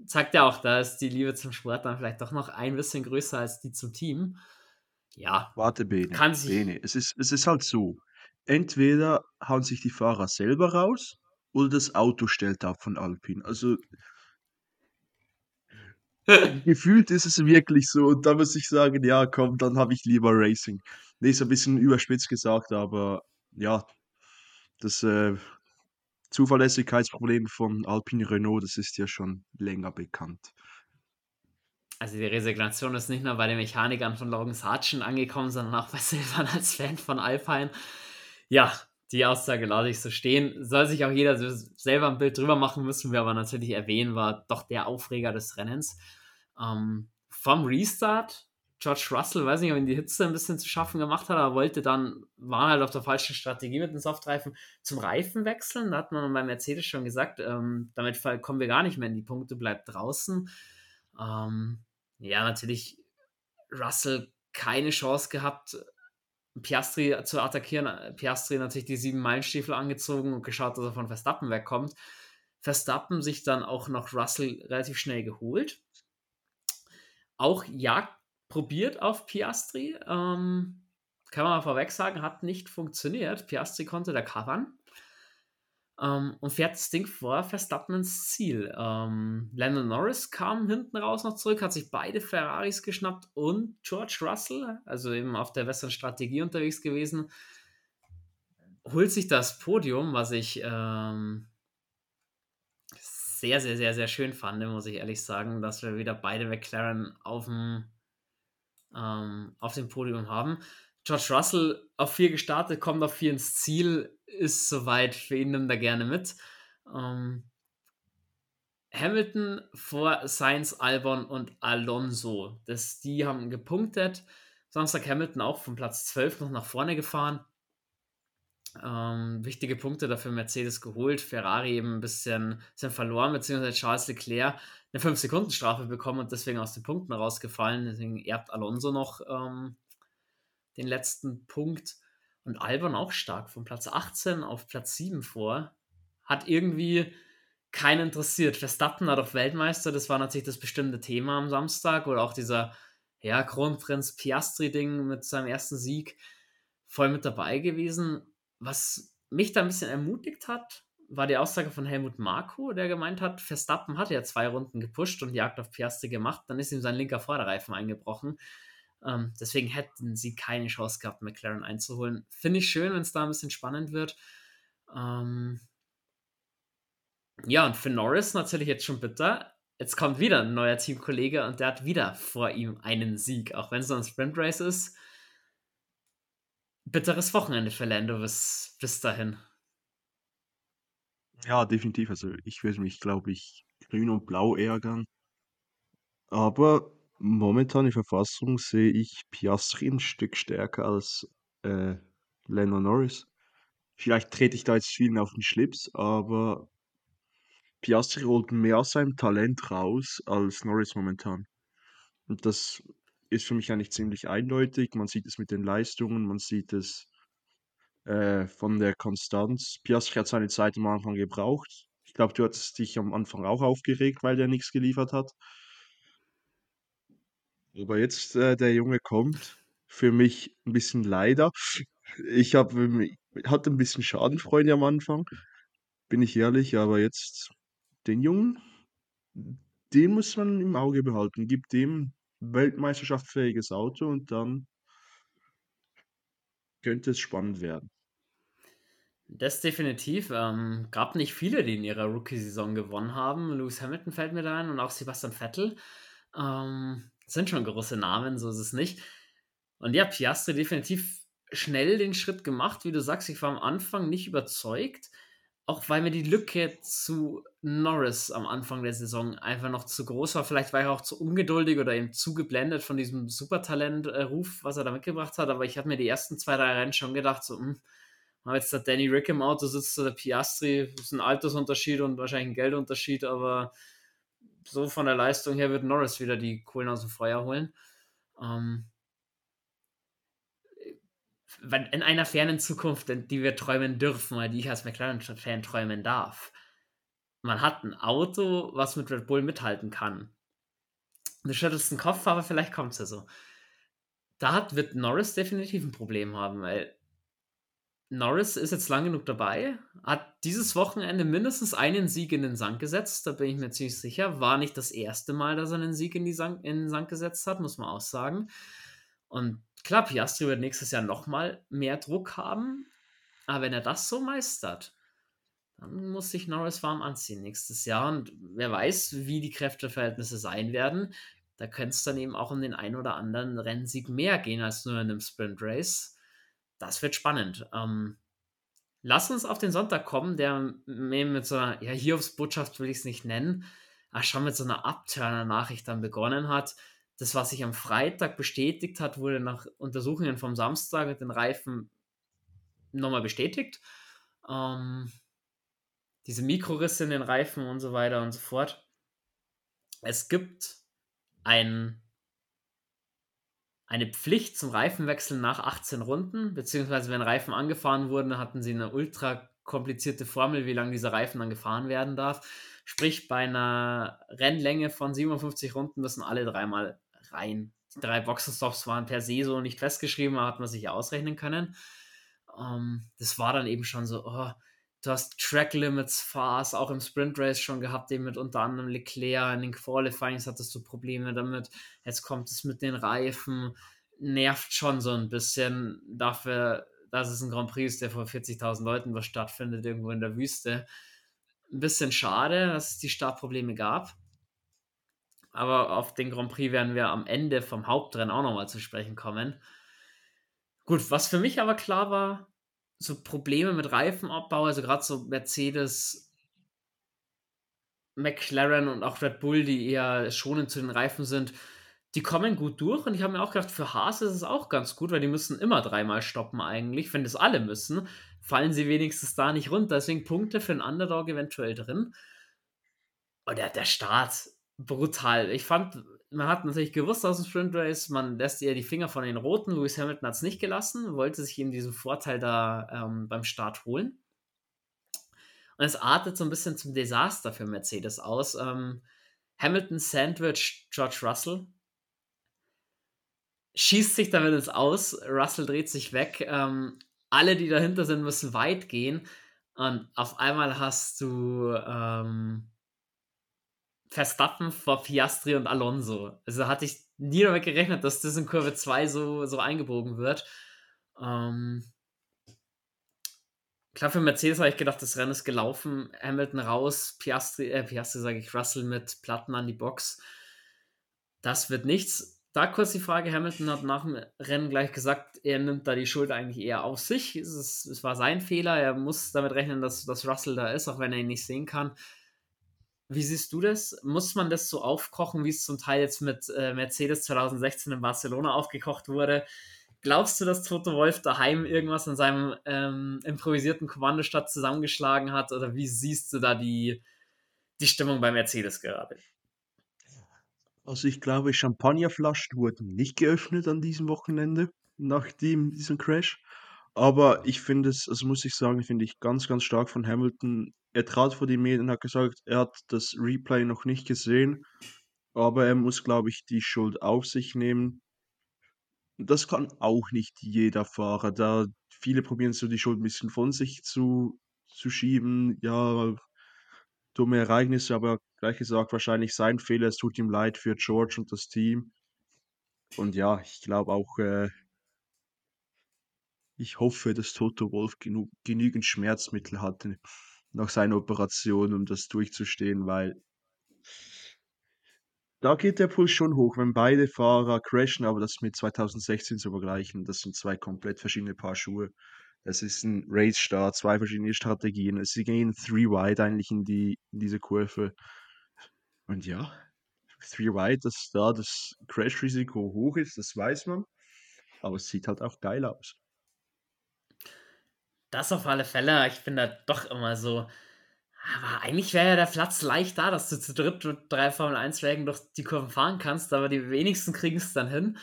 zeigt ja auch, da ist die Liebe zum Sport dann vielleicht doch noch ein bisschen größer als die zum Team. Ja. Warte, Bene. Kann sich Bene. Es, ist, es ist halt so. Entweder hauen sich die Fahrer selber raus oder das Auto stellt ab von Alpine. Also gefühlt ist es wirklich so. Und da muss ich sagen, ja, komm, dann habe ich lieber Racing. Nee, ist ein bisschen überspitzt gesagt, aber ja, das äh, Zuverlässigkeitsproblem von Alpine Renault, das ist ja schon länger bekannt. Also die Resignation ist nicht nur bei den Mechanikern von Logan Sargent angekommen, sondern auch bei Silvan als Fan von Alpine. Ja, die Aussage lasse ich so stehen. Soll sich auch jeder selber ein Bild drüber machen, müssen wir aber natürlich erwähnen, war doch der Aufreger des Rennens. Ähm, vom Restart George Russell, weiß nicht, ob ihn die Hitze ein bisschen zu schaffen gemacht hat, aber wollte dann, war halt auf der falschen Strategie mit dem Softreifen zum Reifen wechseln. Da hat man bei Mercedes schon gesagt, ähm, damit kommen wir gar nicht mehr in die Punkte, bleibt draußen. Ähm, ja, natürlich Russell keine Chance gehabt, Piastri zu attackieren. Piastri natürlich die sieben Meilenstiefel angezogen und geschaut, dass er von Verstappen wegkommt. Verstappen sich dann auch noch Russell relativ schnell geholt. Auch Jagd probiert auf Piastri. Ähm, kann man vorweg sagen, hat nicht funktioniert. Piastri konnte da covern. Ähm, und fährt das Ding vor Verstappen ins Ziel. Ähm, Landon Norris kam hinten raus noch zurück, hat sich beide Ferraris geschnappt und George Russell, also eben auf der besseren Strategie unterwegs gewesen, holt sich das Podium, was ich ähm, sehr, sehr, sehr, sehr schön fand, muss ich ehrlich sagen, dass wir wieder beide McLaren auf dem ähm, auf dem Podium haben. George Russell auf 4 gestartet, kommt auf 4 ins Ziel, ist soweit für ihn, nimmt er gerne mit. Ähm, Hamilton vor Sainz, Albon und Alonso. Das, die haben gepunktet. Samstag Hamilton auch von Platz 12 noch nach vorne gefahren. Ähm, wichtige Punkte dafür Mercedes geholt, Ferrari eben ein bisschen, bisschen verloren, beziehungsweise Charles Leclerc eine 5-Sekunden-Strafe bekommen und deswegen aus den Punkten rausgefallen. Deswegen erbt Alonso noch ähm, den letzten Punkt. Und Albon auch stark, von Platz 18 auf Platz 7 vor. Hat irgendwie keinen interessiert. Verstappen war doch Weltmeister, das war natürlich das bestimmte Thema am Samstag. Oder auch dieser ja, Kronprinz Piastri-Ding mit seinem ersten Sieg voll mit dabei gewesen. Was mich da ein bisschen ermutigt hat, war die Aussage von Helmut Marko, der gemeint hat, Verstappen hat ja zwei Runden gepusht und Jagd auf Piastri gemacht, dann ist ihm sein linker Vorderreifen eingebrochen. Ähm, deswegen hätten sie keine Chance gehabt, McLaren einzuholen. Finde ich schön, wenn es da ein bisschen spannend wird. Ähm, ja, und für Norris natürlich jetzt schon bitter. Jetzt kommt wieder ein neuer Teamkollege und der hat wieder vor ihm einen Sieg, auch wenn es noch ein Sprint Race ist. Bitteres Wochenende für Lando bis, bis dahin. Ja, definitiv. Also ich würde mich, glaube ich, grün und blau ärgern. Aber momentan in Verfassung sehe ich Piastri ein Stück stärker als äh, Lando Norris. Vielleicht trete ich da jetzt vielen auf den Schlips, aber Piastri holt mehr aus seinem Talent raus als Norris momentan. Und das ist für mich eigentlich ziemlich eindeutig. Man sieht es mit den Leistungen, man sieht es äh, von der Konstanz. Piastri hat seine Zeit am Anfang gebraucht. Ich glaube, du hattest dich am Anfang auch aufgeregt, weil der nichts geliefert hat. Aber jetzt, äh, der Junge kommt, für mich ein bisschen leider. Ich habe hatte ein bisschen Schadenfreude am Anfang, bin ich ehrlich, aber jetzt den Jungen, den muss man im Auge behalten. Gib dem weltmeisterschaftsfähiges Auto und dann könnte es spannend werden. Das definitiv. Ähm, gab nicht viele, die in ihrer Rookie-Saison gewonnen haben. Lewis Hamilton fällt mir da ein und auch Sebastian Vettel. Ähm, sind schon große Namen, so ist es nicht. Und ja, Piastri definitiv schnell den Schritt gemacht. Wie du sagst, ich war am Anfang nicht überzeugt. Auch weil mir die Lücke zu Norris am Anfang der Saison einfach noch zu groß war. Vielleicht war ich auch zu ungeduldig oder eben zu geblendet von diesem Supertalent-Ruf, was er da mitgebracht hat. Aber ich habe mir die ersten zwei, drei Rennen schon gedacht, so, hm, jetzt der Danny Rick im Auto, sitzt der Piastri, ist ein Altersunterschied und wahrscheinlich ein Geldunterschied, aber so von der Leistung her wird Norris wieder die Kohlen aus dem Feuer holen. Ähm, in einer fernen Zukunft, die wir träumen dürfen, oder die ich als McLaren-Fan träumen darf. Man hat ein Auto, was mit Red Bull mithalten kann. Du schüttelst den Kopf, aber vielleicht kommt es ja so. Da hat, wird Norris definitiv ein Problem haben, weil Norris ist jetzt lang genug dabei, hat dieses Wochenende mindestens einen Sieg in den Sand gesetzt, da bin ich mir ziemlich sicher. War nicht das erste Mal, dass er einen Sieg in, Sand, in den Sand gesetzt hat, muss man auch sagen. Und klar, Piastri wird nächstes Jahr nochmal mehr Druck haben, aber wenn er das so meistert, dann muss sich Norris warm anziehen nächstes Jahr. Und wer weiß, wie die Kräfteverhältnisse sein werden. Da könnte es dann eben auch um den einen oder anderen Rennsieg mehr gehen als nur in einem Sprint Race das wird spannend. Ähm, lass uns auf den Sonntag kommen, der mit so einer, ja, Hiobs-Botschaft will ich es nicht nennen, aber schon mit so einer Abturner-Nachricht dann begonnen hat. Das, was sich am Freitag bestätigt hat, wurde nach Untersuchungen vom Samstag mit den Reifen nochmal bestätigt. Ähm, diese Mikrorisse in den Reifen und so weiter und so fort. Es gibt ein eine Pflicht zum Reifenwechsel nach 18 Runden, beziehungsweise wenn Reifen angefahren wurden, hatten sie eine ultra komplizierte Formel, wie lange dieser Reifen dann gefahren werden darf. Sprich, bei einer Rennlänge von 57 Runden müssen alle dreimal rein. Die drei Boxenstops waren per se so nicht festgeschrieben, aber hat man sich ausrechnen können. Um, ähm, das war dann eben schon so, oh, du hast Track Limits Fast auch im Sprint Race schon gehabt, eben mit unter anderem Leclerc. In den Qualifyings hattest du Probleme damit. Jetzt kommt es mit den Reifen. Nervt schon so ein bisschen dafür, dass es ein Grand Prix ist, der vor 40.000 Leuten was stattfindet, irgendwo in der Wüste. Ein bisschen schade, dass es die Startprobleme gab. Aber auf den Grand Prix werden wir am Ende vom Hauptrennen auch nochmal zu sprechen kommen. Gut, was für mich aber klar war, so Probleme mit Reifenabbau, also gerade so Mercedes, McLaren und auch Red Bull, die eher schonend zu den Reifen sind, die kommen gut durch. Und ich habe mir auch gedacht, für Haas ist es auch ganz gut, weil die müssen immer dreimal stoppen eigentlich. Wenn das alle müssen, fallen sie wenigstens da nicht runter. Deswegen Punkte für einen Underdog eventuell drin. Und der, der Start, brutal. Ich fand, man hat natürlich gewusst aus dem Sprint Race, man lässt eher die Finger von den Roten. Lewis Hamilton hat es nicht gelassen, wollte sich eben diesen Vorteil da ähm, beim Start holen. Und es artet so ein bisschen zum Desaster für Mercedes aus. Ähm, Hamilton Sandwich George Russell schießt sich damit ins Aus. Russell dreht sich weg. Ähm, alle, die dahinter sind, müssen weit gehen. Und auf einmal hast du ähm, Verstappen vor Piastri und Alonso. Also hatte ich nie damit gerechnet, dass das in Kurve 2 so, so eingebogen wird. Ähm, klar, für Mercedes habe ich gedacht, das Rennen ist gelaufen. Hamilton raus, Piastri, äh, Piastri sage ich, Russell mit Platten an die Box. Das wird nichts. Da kurz die Frage, Hamilton hat nach dem Rennen gleich gesagt, er nimmt da die Schuld eigentlich eher auf sich. Es, ist, es war sein Fehler, er muss damit rechnen, dass, dass Russell da ist, auch wenn er ihn nicht sehen kann. Wie siehst du das? Muss man das so aufkochen, wie es zum Teil jetzt mit äh, Mercedes 2016 in Barcelona aufgekocht wurde? Glaubst du, dass Toto Wolf daheim irgendwas in seinem ähm, improvisierten Kommandostab zusammengeschlagen hat? Oder wie siehst du da die, die Stimmung bei Mercedes gerade? Also ich glaube, Champagnerflaschen wurden nicht geöffnet an diesem Wochenende nach dem, diesem Crash. Aber ich finde es, also muss ich sagen, finde ich ganz, ganz stark von Hamilton. Er trat vor die Medien und hat gesagt, er hat das Replay noch nicht gesehen, aber er muss, glaube ich, die Schuld auf sich nehmen. Das kann auch nicht jeder Fahrer, da viele probieren so die Schuld ein bisschen von sich zu, zu schieben. Ja, dumme Ereignisse, aber gleich gesagt, wahrscheinlich sein Fehler. Es tut ihm leid für George und das Team. Und ja, ich glaube auch, äh, ich hoffe, dass Toto Wolf genug, genügend Schmerzmittel hatte nach seiner Operation, um das durchzustehen, weil da geht der Puls schon hoch, wenn beide Fahrer crashen, aber das mit 2016 zu vergleichen, das sind zwei komplett verschiedene Paar Schuhe. Es ist ein Race-Start, zwei verschiedene Strategien. Sie gehen three wide eigentlich in, die, in diese Kurve. Und ja, three wide, dass da das Crash-Risiko hoch ist, das weiß man. Aber es sieht halt auch geil aus. Das auf alle Fälle. Ich bin da doch immer so. Aber eigentlich wäre ja der Platz leicht da, dass du zu dritt mit drei Formel 1-Wägen durch die Kurven fahren kannst, aber die wenigsten kriegen es dann hin.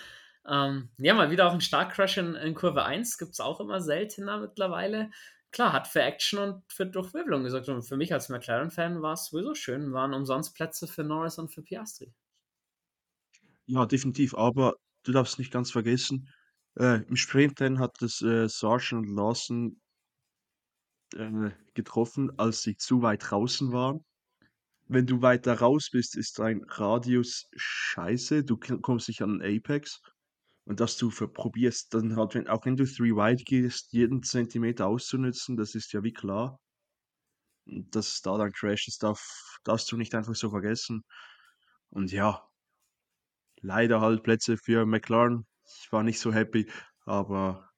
Ähm, ja, mal wieder auch ein Startcrash in, in Kurve 1 gibt es auch immer seltener mittlerweile. Klar, hat für Action und für Durchwirbelung gesorgt. Und für mich als McLaren-Fan war es sowieso schön. Waren umsonst Plätze für Norris und für Piastri. Ja, definitiv. Aber du darfst nicht ganz vergessen, äh, im Sprint hat es äh, Sargent und Lawson äh, getroffen, als sie zu weit draußen waren. Wenn du weiter raus bist, ist dein Radius scheiße. Du kommst nicht an den Apex und dass du probierst, dann halt, wenn, auch wenn du three wide gehst, jeden Zentimeter auszunutzen, das ist ja wie klar. Dass da dann Crash ist, darf, darfst du nicht einfach so vergessen. Und ja, leider halt Plätze für McLaren. Ich war nicht so happy, aber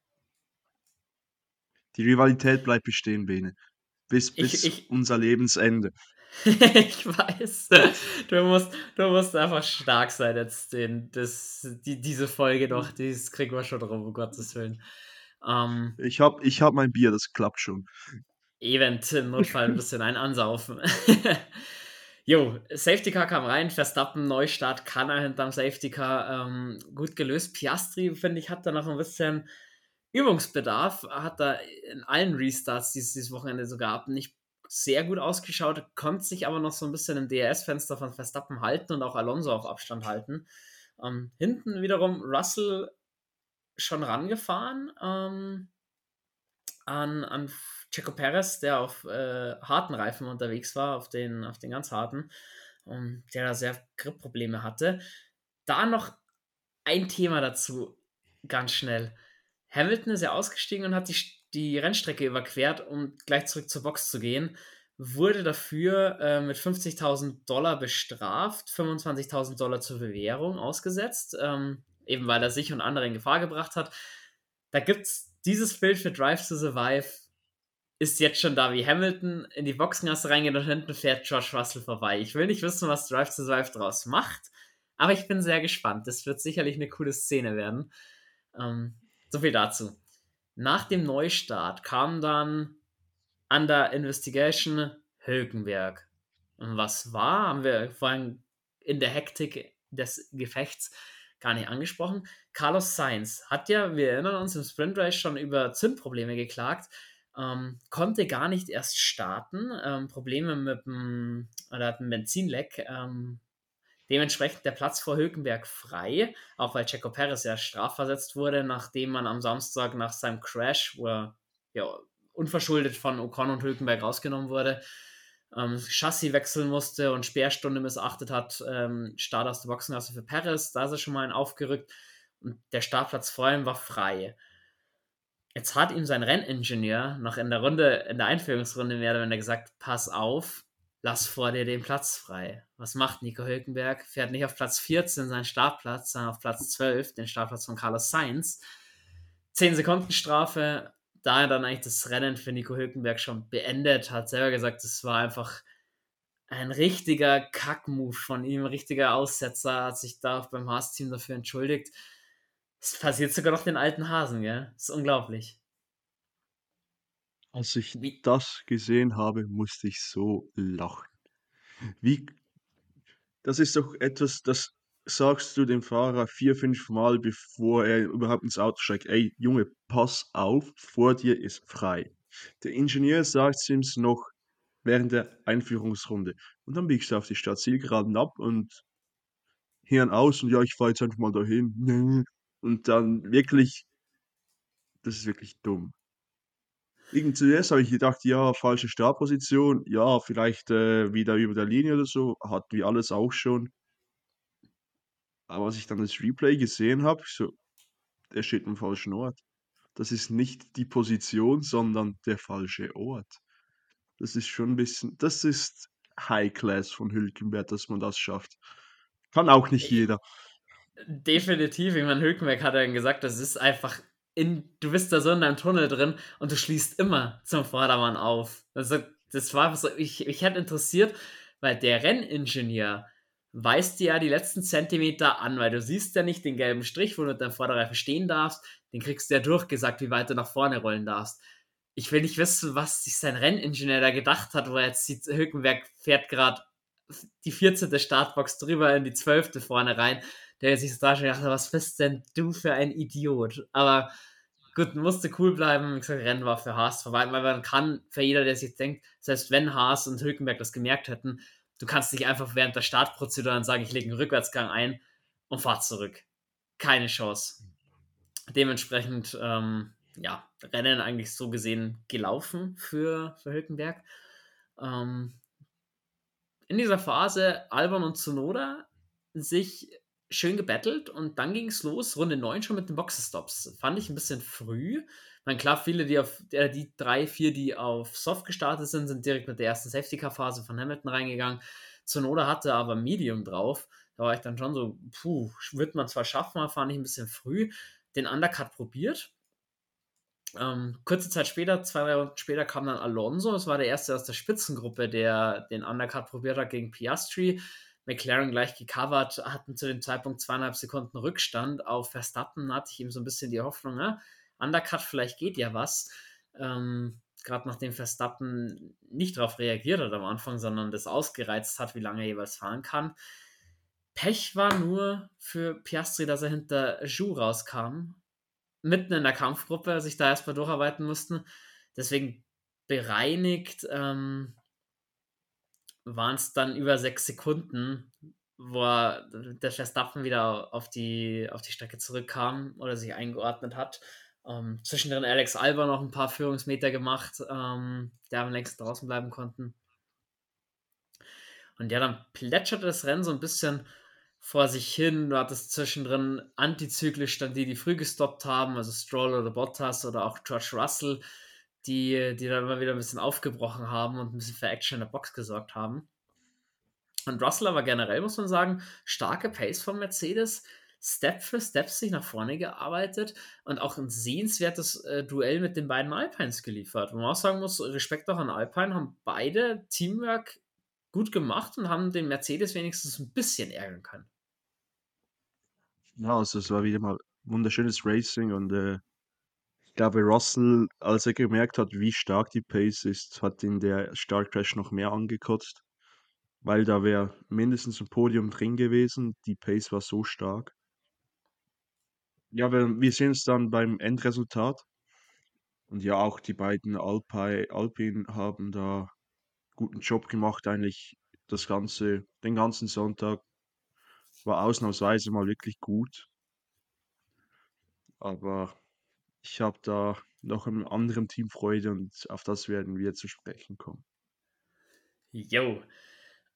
die Rivalität bleibt bestehen, Bene. Bis, bis ich, ich, unser Lebensende. ich weiß. Du musst, du musst einfach stark sein, jetzt den, das, die, diese Folge noch. Das kriegen wir schon drauf, um Gottes Willen. Ähm, ich habe ich hab mein Bier, das klappt schon. Event im Notfall ein bisschen ein ansaufen. Jo, Safety Car kam rein, Verstappen, Neustart, kann er hinterm Safety Car ähm, gut gelöst. Piastri, finde ich, hat da noch ein bisschen Übungsbedarf, hat da in allen Restarts dieses, dieses Wochenende sogar ab nicht sehr gut ausgeschaut, konnte sich aber noch so ein bisschen im DRS-Fenster von Verstappen halten und auch Alonso auf Abstand halten. Ähm, hinten wiederum Russell schon rangefahren ähm, an, an Checo Perez, der auf äh, harten Reifen unterwegs war, auf den, auf den ganz harten, ähm, der da sehr Gripprobleme hatte. Da noch ein Thema dazu, ganz schnell. Hamilton ist ja ausgestiegen und hat die, die Rennstrecke überquert, um gleich zurück zur Box zu gehen. Wurde dafür äh, mit 50.000 Dollar bestraft, 25.000 Dollar zur Bewährung ausgesetzt, ähm, eben weil er sich und andere in Gefahr gebracht hat. da gibt es dieses Bild für Drive to Survive, ist jetzt schon da, wie Hamilton in die Boxengasse reingeht und hinten fährt George Russell vorbei. Ich will nicht wissen, was Drive to Survive draus macht, aber ich bin sehr gespannt. Das wird sicherlich eine coole Szene werden. Ähm, so viel dazu. Nach dem Neustart kam dann Under Investigation Hülkenberg. Und was war, haben wir vorhin in der Hektik des Gefechts gar nicht angesprochen. Carlos Sainz hat ja, wir erinnern uns, im Sprint Race schon über Zündprobleme geklagt, ähm, konnte gar nicht erst starten, ähm, Probleme mit dem, oder hat ein Benzinleck, ähm, dementsprechend der Platz vor Hülkenberg frei, auch weil Checo Perez ja strafversetzt wurde, nachdem man am Samstag nach seinem Crash, wo er ja, unverschuldet von Ocon und Hülkenberg rausgenommen wurde, ähm, Chassis wechseln musste und Sperrstunde missachtet hat, ähm, Start aus der Boxengasse für Perez, da ist er schon mal ein aufgerückt und der Startplatz vor ihm war frei. Jetzt hat ihm sein Renningenieur noch in der Runde, in der Einführungsrunde mehr oder weniger gesagt, pass auf, lass vor dir den Platz frei. Was macht Nico Hülkenberg? Fährt nicht auf Platz 14 seinen Startplatz, sondern auf Platz 12, den Startplatz von Carlos Sainz. 10 Sekunden Strafe, da er dann eigentlich das Rennen für Nico Hülkenberg schon beendet hat, selber gesagt, es war einfach ein richtiger Kackmove von ihm, ein richtiger Aussetzer, hat sich da beim Haas-Team dafür entschuldigt. Es passiert sogar noch den alten Hasen, gell? Das ist unglaublich. Als ich Wie? das gesehen habe, musste ich so lachen. Wie, das ist doch etwas, das sagst du dem Fahrer vier, fünf Mal, bevor er überhaupt ins Auto steigt, ey, Junge, pass auf, vor dir ist frei. Der Ingenieur sagt es ihm noch während der Einführungsrunde. Und dann biegst du auf die Stadtzielgeraden ab und Hirn aus und ja, ich fahre jetzt einfach mal dahin. Und dann wirklich, das ist wirklich dumm. Irgend zuerst habe ich gedacht, ja, falsche Startposition, ja, vielleicht äh, wieder über der Linie oder so, hatten wir alles auch schon. Aber als ich dann das Replay gesehen habe, so, der steht am falschen Ort. Das ist nicht die Position, sondern der falsche Ort. Das ist schon ein bisschen, das ist High Class von Hülkenberg, dass man das schafft. Kann auch nicht jeder. Definitiv, ich meine, Hülkenberg hat ja gesagt, das ist einfach in, du bist da so in deinem Tunnel drin und du schließt immer zum Vordermann auf. Also, das war so, ich, ich hätte interessiert, weil der Renningenieur, weist dir ja die letzten Zentimeter an, weil du siehst ja nicht den gelben Strich, wo du mit deinem Vorderreifen stehen darfst. Den kriegst du ja durchgesagt, wie weit du nach vorne rollen darfst. Ich will nicht wissen, was sich sein Renningenieur da gedacht hat, wo er jetzt sieht, Hülkenberg fährt gerade die 14. Startbox drüber in die 12. vorne rein. Der sich da schon gedacht hat, was bist denn du für ein Idiot? Aber gut, musste cool bleiben. Wie gesagt, Rennen war für Haas vorbei, weil man kann, für jeder, der sich denkt, selbst wenn Haas und Hülkenberg das gemerkt hätten, Du kannst nicht einfach während der Startprozedur dann sagen, ich lege einen Rückwärtsgang ein und fahre zurück. Keine Chance. Dementsprechend, ähm, ja, Rennen eigentlich so gesehen gelaufen für, für Hülkenberg. Ähm, in dieser Phase Albon und Tsunoda sich schön gebettelt und dann ging es los, Runde 9 schon mit den Boxenstops. Fand ich ein bisschen früh. Man klar, viele, die auf äh, die drei, vier, die auf Soft gestartet sind, sind direkt mit der ersten Safety-Car-Phase von Hamilton reingegangen. Zunoda hatte aber Medium drauf. Da war ich dann schon so, puh, wird man zwar schaffen, aber fand ich ein bisschen früh. Den Undercut probiert. Ähm, kurze Zeit später, zwei, drei Runden später, kam dann Alonso. Das war der erste aus der Spitzengruppe, der den Undercut probiert hat gegen Piastri. McLaren gleich gecovert, hatten zu dem Zeitpunkt zweieinhalb Sekunden Rückstand auf Verstappen. Hatte ich ihm so ein bisschen die Hoffnung, ne? Undercut, vielleicht geht ja was. Ähm, Gerade nachdem Verstappen nicht darauf reagiert hat am Anfang, sondern das ausgereizt hat, wie lange er jeweils fahren kann. Pech war nur für Piastri, dass er hinter Jou rauskam. Mitten in der Kampfgruppe, sich da erstmal durcharbeiten mussten. Deswegen bereinigt ähm, waren es dann über sechs Sekunden, wo er, der Verstappen wieder auf die, auf die Strecke zurückkam oder sich eingeordnet hat. Ähm, zwischendrin Alex Alba noch ein paar Führungsmeter gemacht, ähm, der am längsten draußen bleiben konnten. Und ja, dann plätscherte das Rennen so ein bisschen vor sich hin. Du hattest zwischendrin antizyklisch dann die, die früh gestoppt haben, also Stroll oder Bottas oder auch George Russell, die, die dann immer wieder ein bisschen aufgebrochen haben und ein bisschen für Action in der Box gesorgt haben. Und Russell aber generell, muss man sagen, starke Pace von Mercedes Step für Step sich nach vorne gearbeitet und auch ein sehenswertes äh, Duell mit den beiden Alpines geliefert. Wo man auch sagen muss, Respekt auch an Alpine, haben beide Teamwork gut gemacht und haben den Mercedes wenigstens ein bisschen ärgern können. Ja, also es war wieder mal wunderschönes Racing und äh, ich glaube, Russell, als er gemerkt hat, wie stark die Pace ist, hat ihn der Startcrash noch mehr angekotzt, weil da wäre mindestens ein Podium drin gewesen. Die Pace war so stark. Ja, wir, wir sehen es dann beim Endresultat. Und ja, auch die beiden Alpi, Alpin haben da guten Job gemacht, eigentlich das ganze, den ganzen Sonntag war ausnahmsweise mal wirklich gut. Aber ich habe da noch einem anderen Team Freude und auf das werden wir zu sprechen kommen. Jo.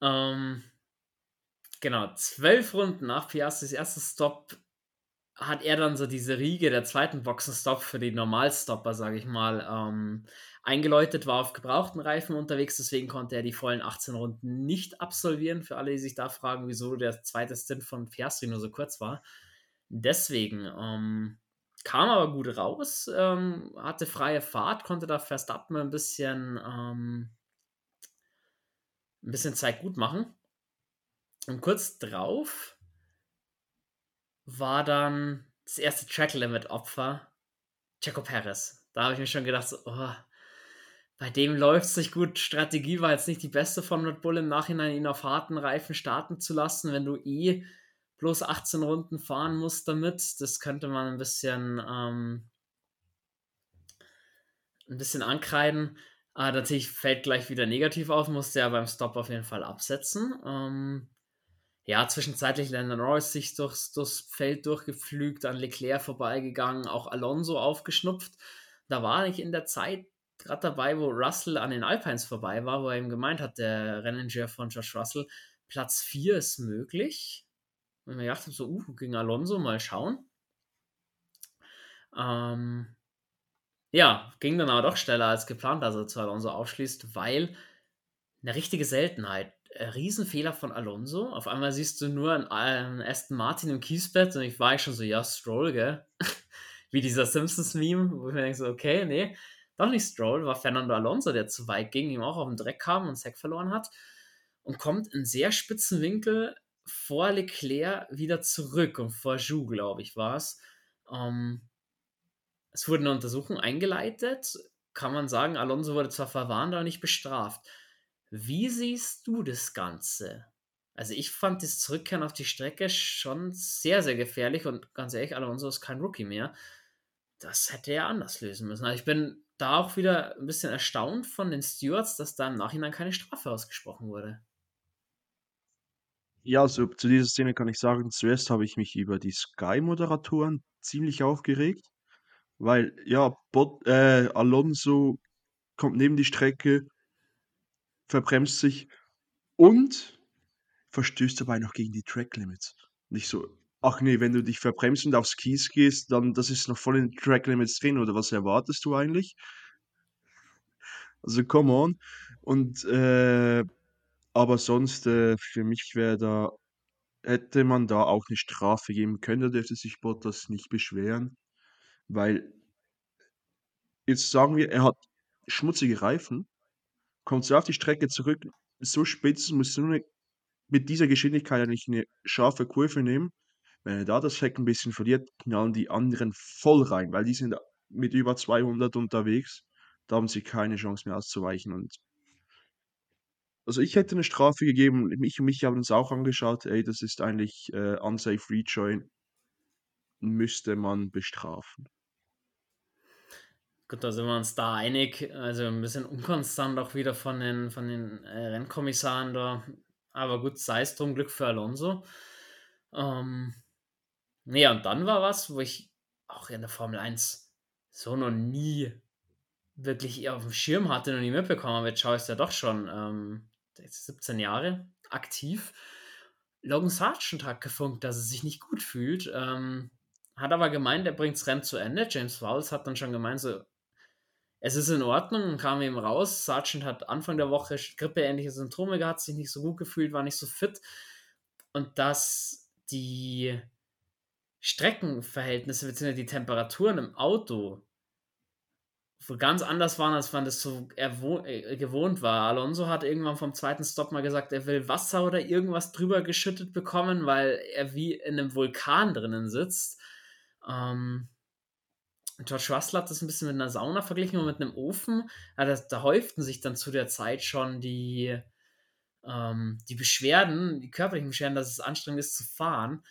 Ähm, genau, zwölf Runden nach Piastris erster Stop hat er dann so diese Riege der zweiten Boxenstopp für die Normalstopper, sage ich mal, ähm, eingeläutet, war auf gebrauchten Reifen unterwegs, deswegen konnte er die vollen 18 Runden nicht absolvieren. Für alle, die sich da fragen, wieso der zweite Stint von Piastri nur so kurz war. Deswegen ähm, kam aber gut raus, ähm, hatte freie Fahrt, konnte da Verstappen ein bisschen, ähm, ein bisschen Zeit gut machen. Und kurz drauf war dann das erste Track Limit Opfer Checo Perez. Da habe ich mir schon gedacht, so, oh, bei dem läuft es nicht gut. Strategie war jetzt nicht die beste von Red Bull im Nachhinein, ihn auf harten Reifen starten zu lassen, wenn du eh bloß 18 Runden fahren musst damit. Das könnte man ein bisschen, ähm, ein bisschen ankreiden. Aber natürlich fällt gleich wieder negativ auf, musste er beim Stop auf jeden Fall absetzen. Ähm, ja, zwischenzeitlich Landon Norris sich durchs, durchs Feld durchgepflügt, an Leclerc vorbeigegangen, auch Alonso aufgeschnupft. Da war ich in der Zeit gerade dabei, wo Russell an den Alpines vorbei war, wo er ihm gemeint hat, der Renningenieur von Josh Russell, Platz 4 ist möglich. Und ich mir gedacht habe, so, uh, gegen Alonso mal schauen. Ähm, ja, ging dann aber doch schneller als geplant, dass er zu Alonso aufschließt, weil eine richtige Seltenheit. Ein Riesenfehler von Alonso. Auf einmal siehst du nur einen, Aston Martin im Kiesbett und ich war ich schon so, ja, Stroll, gell? Wie dieser Simpsons-Meme, wo ich mir denke so, okay, nee, doch nicht Stroll, war Fernando Alonso, der zu weit ging, ihm auch auf den Dreck kam und Sack verloren hat und kommt in sehr spitzen Winkel vor Leclerc wieder zurück und vor Jou, glaube ich, war es. Ähm, es eine Untersuchung eingeleitet. Kann man sagen, Alonso wurde zwar verwarnt, aber nicht bestraft. Wie siehst du das Ganze? Also ich fand das Zurückkehren auf die Strecke schon sehr, sehr gefährlich und ganz ehrlich, Alonso ist kein Rookie mehr. Das hätte er anders lösen müssen. Also ich bin da auch wieder ein bisschen erstaunt von den Stewards, dass da im Nachhinein keine Strafe ausgesprochen wurde. Ja, also zu dieser Szene kann ich sagen, zuerst habe ich mich über die Sky-Moderatoren ziemlich aufgeregt, weil ja, Bot, äh, Alonso kommt neben die Strecke, verbremst sich und verstößt dabei noch gegen die Track Limits. Nicht so, ach nee, wenn du dich verbremst und aufs Kies gehst, dann das ist noch voll in den Track Limits drin, oder was erwartest du eigentlich? Also, come on. Und, äh, aber sonst, äh, für mich wäre da hätte man da auch eine Strafe geben können, da dürfte sich Bottas nicht beschweren, weil jetzt sagen wir, er hat schmutzige Reifen, kommt so auf die Strecke zurück, so spitz, muss nur 'ne mit dieser Geschwindigkeit eigentlich eine scharfe Kurve nehmen. Wenn er da das Heck ein bisschen verliert, knallen die anderen voll rein, weil die sind mit über 200 unterwegs. Da haben sie keine Chance mehr auszuweichen und also, ich hätte eine Strafe gegeben. Ich und Michi haben uns auch angeschaut. Ey, das ist eigentlich, äh, unsafe rejoin. Müsste man bestrafen. Gut, da sind wir uns da einig. Also, ein bisschen unkonstant auch wieder von den von den, äh, Rennkommissaren da. Aber gut, sei es drum, Glück für Alonso. Ähm, ne, und dann war was, wo ich auch in der Formel 1 so noch nie wirklich auf dem Schirm hatte, noch nie mitbekommen habe. Jetzt schaue ich's ja doch schon, ähm, 17 Jahre aktiv. Logan Sargent hat gefunkt, dass er sich nicht gut fühlt. Ähm, hat aber gemeint, er bringt das Rennen zu Ende. James Fowles hat dann schon gemeint, so, es ist in Ordnung kam eben raus. Sargent hat Anfang der Woche grippeähnliche Symptome gehabt, sich nicht so gut gefühlt, war nicht so fit. Und dass die Streckenverhältnisse bzw. die Temperaturen im Auto wo ganz anders waren, als man das so äh, gewohnt war. Alonso hat irgendwann vom zweiten Stop mal gesagt, er will Wasser oder irgendwas drüber geschüttet bekommen, weil er wie in einem Vulkan drinnen sitzt. Ähm, George Russell hat das ein bisschen mit einer Sauna verglichen und mit einem Ofen. Ja, das, da häuften sich dann zu der Zeit schon die, ähm, die Beschwerden, die körperlichen Beschwerden, dass es anstrengend ist zu fahren.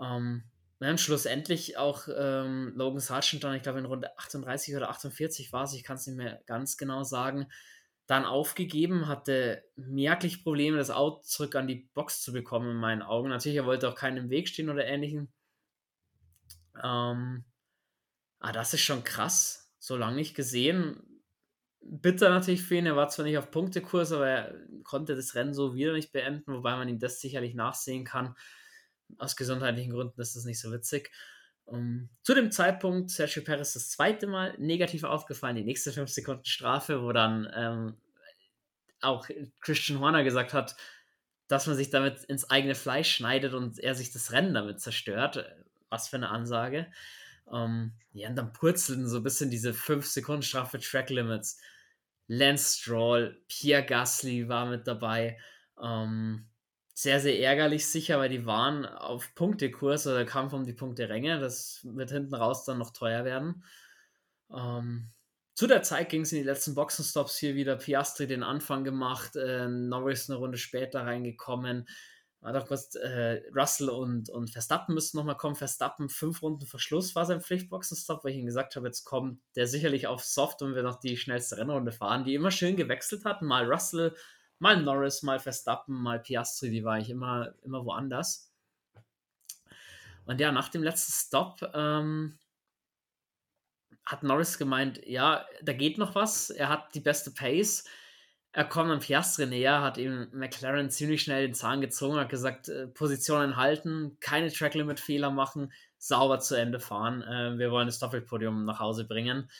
Ähm, dann schlussendlich auch ähm, Logan Sargent dann, ich glaube in Runde 38 oder 48 war es, ich kann es nicht mehr ganz genau sagen, dann aufgegeben, hatte merklich Probleme, das Auto zurück an die Box zu bekommen, in meinen Augen. Natürlich, er wollte auch keinen im Weg stehen oder ähnlichen. Ähm, ah, das ist schon krass. So lange nicht gesehen. Bitter natürlich für ihn. Er war zwar nicht auf Punktekurs, aber er konnte das Rennen so wieder nicht beenden, wobei man ihm das sicherlich nachsehen kann. Aus gesundheitlichen Gründen ist das nicht so witzig. Um, ähm, zu dem Zeitpunkt Sergio Perez das zweite Mal negativ aufgefallen, die nächste 5 Sekunden Strafe, wo dann ähm, auch Christian Horner gesagt hat, dass man sich damit ins eigene Fleisch schneidet und er sich das Rennen damit zerstört. Was für eine Ansage. Um, ähm, ja, und dann purzeln so ein bisschen diese 5 Sekunden Strafe Track Limits. Lance Stroll, Pierre Gasly war mit dabei. Um, ähm, sehr, sehr ärgerlich sicher, weil die waren auf Punktekurs oder Kampf um die Punkteränge. Das wird hinten raus dann noch teuer werden. Ähm, zu der Zeit ging es in die letzten Boxenstops hier wieder. Piastri den Anfang gemacht, äh, Norris eine Runde später reingekommen. War kurz, äh, Russell und, und Verstappen müssten nochmal kommen. Verstappen, fünf Runden Verschluss war sein Pflichtboxenstopp, weil ich ihm gesagt habe, jetzt kommt der sicherlich auf Soft und wir noch die schnellste Rennrunde fahren, die immer schön gewechselt hat. Mal Russell, mal Norris, mal Verstappen, mal Piastri, die war ich immer, immer woanders. Und ja, nach dem letzten Stop ähm, hat Norris gemeint, ja, da geht noch was, er hat die beste Pace. Er kommt am Piastri näher, hat ihm McLaren ziemlich schnell den Zahn gezogen, hat gesagt, äh, Positionen halten, keine Track-Limit-Fehler machen, sauber zu Ende fahren. Äh, wir wollen das Doppelpodium nach Hause bringen.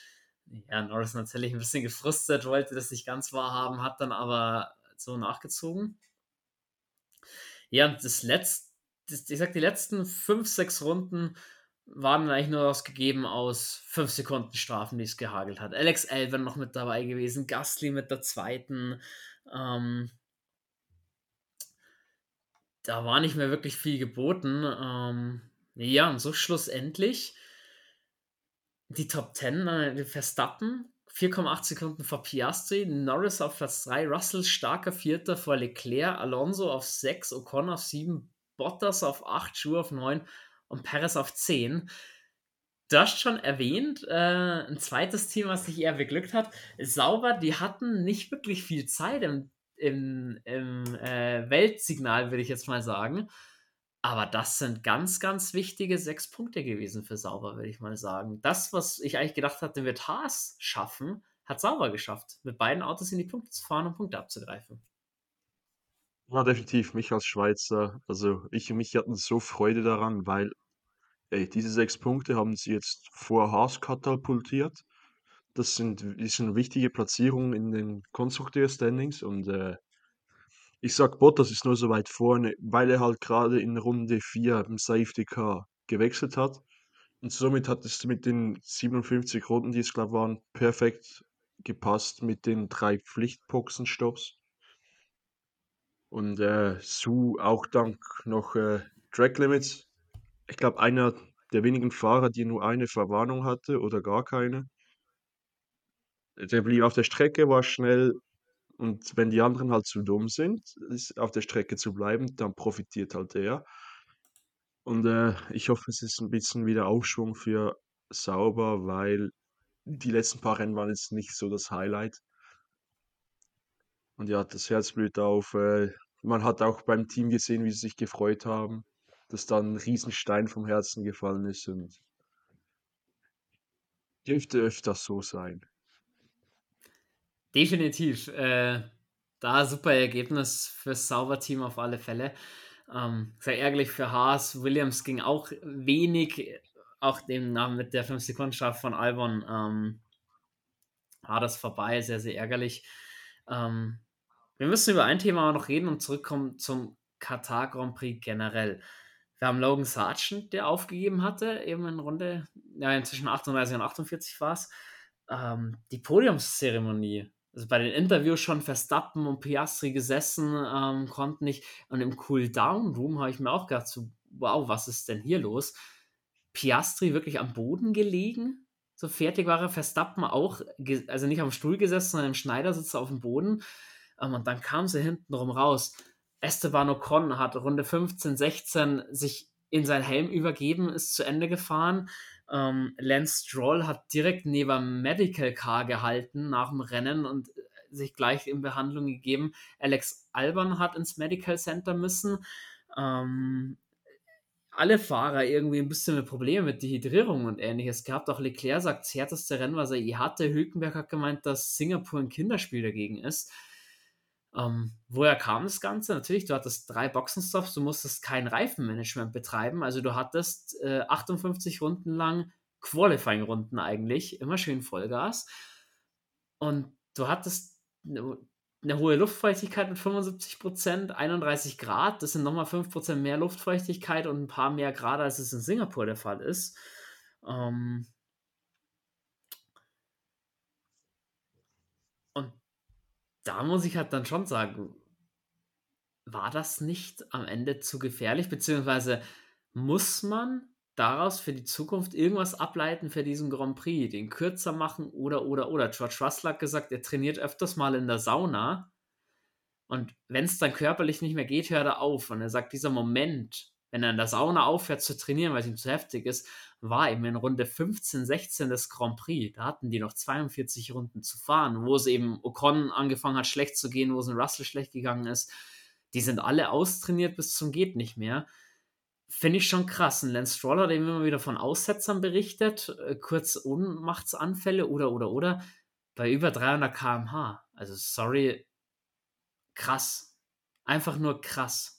Ja, Norris natürlich ein bisschen gefrustet, wollte das nicht ganz wahrhaben, hat dann aber so nachgezogen. Ja, und das letzte, ich sag, die letzten fünf, sechs Runden waren eigentlich nur ausgegeben aus fünf Sekunden Strafen, die es gehagelt hat. Alex Elven noch mit dabei gewesen, Gastly mit der zweiten. Ähm, da war nicht mehr wirklich viel geboten. Ähm, ja, und so schlussendlich die Top 10, äh, Verstappen 4,8 Sekunden vor Piastri, Norris auf Platz 3, Russell starker Vierter vor Leclerc, Alonso auf 6, Ocon auf 7, Bottas auf 8, Schuh auf 9 und Perez auf 10. Du hast schon erwähnt, äh, ein zweites Team, was sich eher beglückt hat, Sauber, die hatten nicht wirklich viel Zeit im, im, im äh, Weltsignal, würde ich jetzt mal sagen. Aber das sind ganz, ganz wichtige sechs Punkte gewesen für Sauber, würde ich mal sagen. Das, was ich eigentlich gedacht hatte, wird Haas schaffen, hat Sauber geschafft, mit beiden Autos in die Punkte zu fahren und Punkte abzugreifen. Ja, definitiv, mich als Schweizer, also ich und mich hatten so Freude daran, weil ey, diese sechs Punkte haben sie jetzt vor Haas katapultiert. Das sind, das sind wichtige Platzierungen in den Konstrukteur-Standings und äh, ich sag Bottas ist nur so weit vorne, weil er halt gerade in Runde 4 im Safety Car gewechselt hat. Und somit hat es mit den 57 Runden, die es glaube waren, perfekt gepasst mit den drei Pflichtboxenstops. Und äh, Su auch dank noch äh, Track Limits. Ich glaube, einer der wenigen Fahrer, die nur eine Verwarnung hatte oder gar keine. Der blieb auf der Strecke, war schnell und wenn die anderen halt zu dumm sind, auf der Strecke zu bleiben, dann profitiert halt er. Und äh, ich hoffe, es ist ein bisschen wieder Aufschwung für Sauber, weil die letzten paar Rennen waren jetzt nicht so das Highlight. Und ja, das Herz blüht auf. Äh, man hat auch beim Team gesehen, wie sie sich gefreut haben, dass da ein Riesenstein vom Herzen gefallen ist. Und dürfte öfters so sein. Definitiv. Äh, da super Ergebnis fürs Sauberteam auf alle Fälle. Ähm, sehr ärgerlich für Haas. Williams ging auch wenig, auch dem mit der 5-Sekunden-Strafe von Albon ähm, war das vorbei. Sehr, sehr ärgerlich. Ähm, wir müssen über ein Thema noch reden und zurückkommen zum Katar Grand Prix generell. Wir haben Logan Sargent, der aufgegeben hatte, eben in Runde, ja, inzwischen 38 und 48 war es. Ähm, die Podiumszeremonie. Also bei den Interviews schon Verstappen und Piastri gesessen, ähm, konnten nicht. Und im Cool-Down-Room habe ich mir auch gedacht, so, wow, was ist denn hier los? Piastri wirklich am Boden gelegen, so fertig war er. Verstappen auch, also nicht am Stuhl gesessen, sondern im Schneidersitz auf dem Boden. Ähm, und dann kam sie hintenrum raus. Esteban Ocon hat Runde 15, 16 sich in sein Helm übergeben, ist zu Ende gefahren. Ähm, Lance Stroll hat direkt neben Medical Car gehalten nach dem Rennen und äh, sich gleich in Behandlung gegeben. Alex Alban hat ins Medical Center müssen. Ähm, alle Fahrer irgendwie ein bisschen mit Problemen mit Dehydrierung und ähnliches gehabt. Auch Leclerc sagt, das härteste Rennen, was er je hatte. Hülkenberg hat gemeint, dass Singapur ein Kinderspiel dagegen ist. Ähm, woher kam das Ganze? Natürlich, du hattest drei Boxenstops, du musstest kein Reifenmanagement betreiben. Also du hattest äh, 58 Runden lang Qualifying-Runden eigentlich, immer schön Vollgas. Und du hattest eine, eine hohe Luftfeuchtigkeit mit 75 Prozent, 31 Grad. Das sind nochmal 5 Prozent mehr Luftfeuchtigkeit und ein paar mehr Grad, als es in Singapur der Fall ist. Ähm, da muss ich halt dann schon sagen, war das nicht am Ende zu gefährlich? Beziehungsweise muss man daraus für die Zukunft irgendwas ableiten für diesen Grand Prix, den kürzer machen oder, oder, oder. George Russell hat gesagt, er trainiert öfters mal in der Sauna und wenn es dann körperlich nicht mehr geht, hört er auf. Und er sagt, dieser Moment, wenn er in der Sauna aufhört zu trainieren, weil es ihm zu heftig ist, war eben in Runde 15, 16 des Grand Prix. Da hatten die noch 42 Runden zu fahren, wo es eben Ocon angefangen hat, schlecht zu gehen, wo es in Russell schlecht gegangen ist. Die sind alle austrainiert bis zum Geht nicht mehr. Finde ich schon krass. Und Lance Stroll hat immer wieder von Aussetzern berichtet, äh, kurz Ohnmachtsanfälle oder, oder, oder, bei über 300 km/h. Also, sorry, krass. Einfach nur krass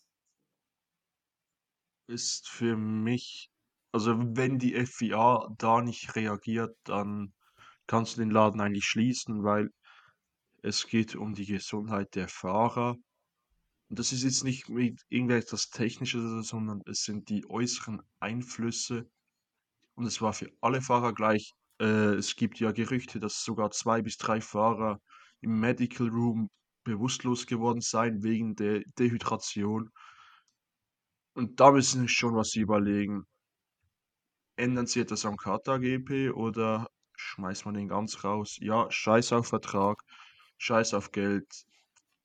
ist für mich also wenn die FIA da nicht reagiert, dann kannst du den Laden eigentlich schließen, weil es geht um die Gesundheit der Fahrer. Und das ist jetzt nicht irgendetwas Technisches, sondern es sind die äußeren Einflüsse. Und es war für alle Fahrer gleich. Äh, es gibt ja Gerüchte, dass sogar zwei bis drei Fahrer im Medical Room bewusstlos geworden seien wegen der Dehydration. Und da müssen sie schon was überlegen. Ändern sie etwas am Kata-GP oder schmeißt man den ganz raus? Ja, scheiß auf Vertrag, scheiß auf Geld.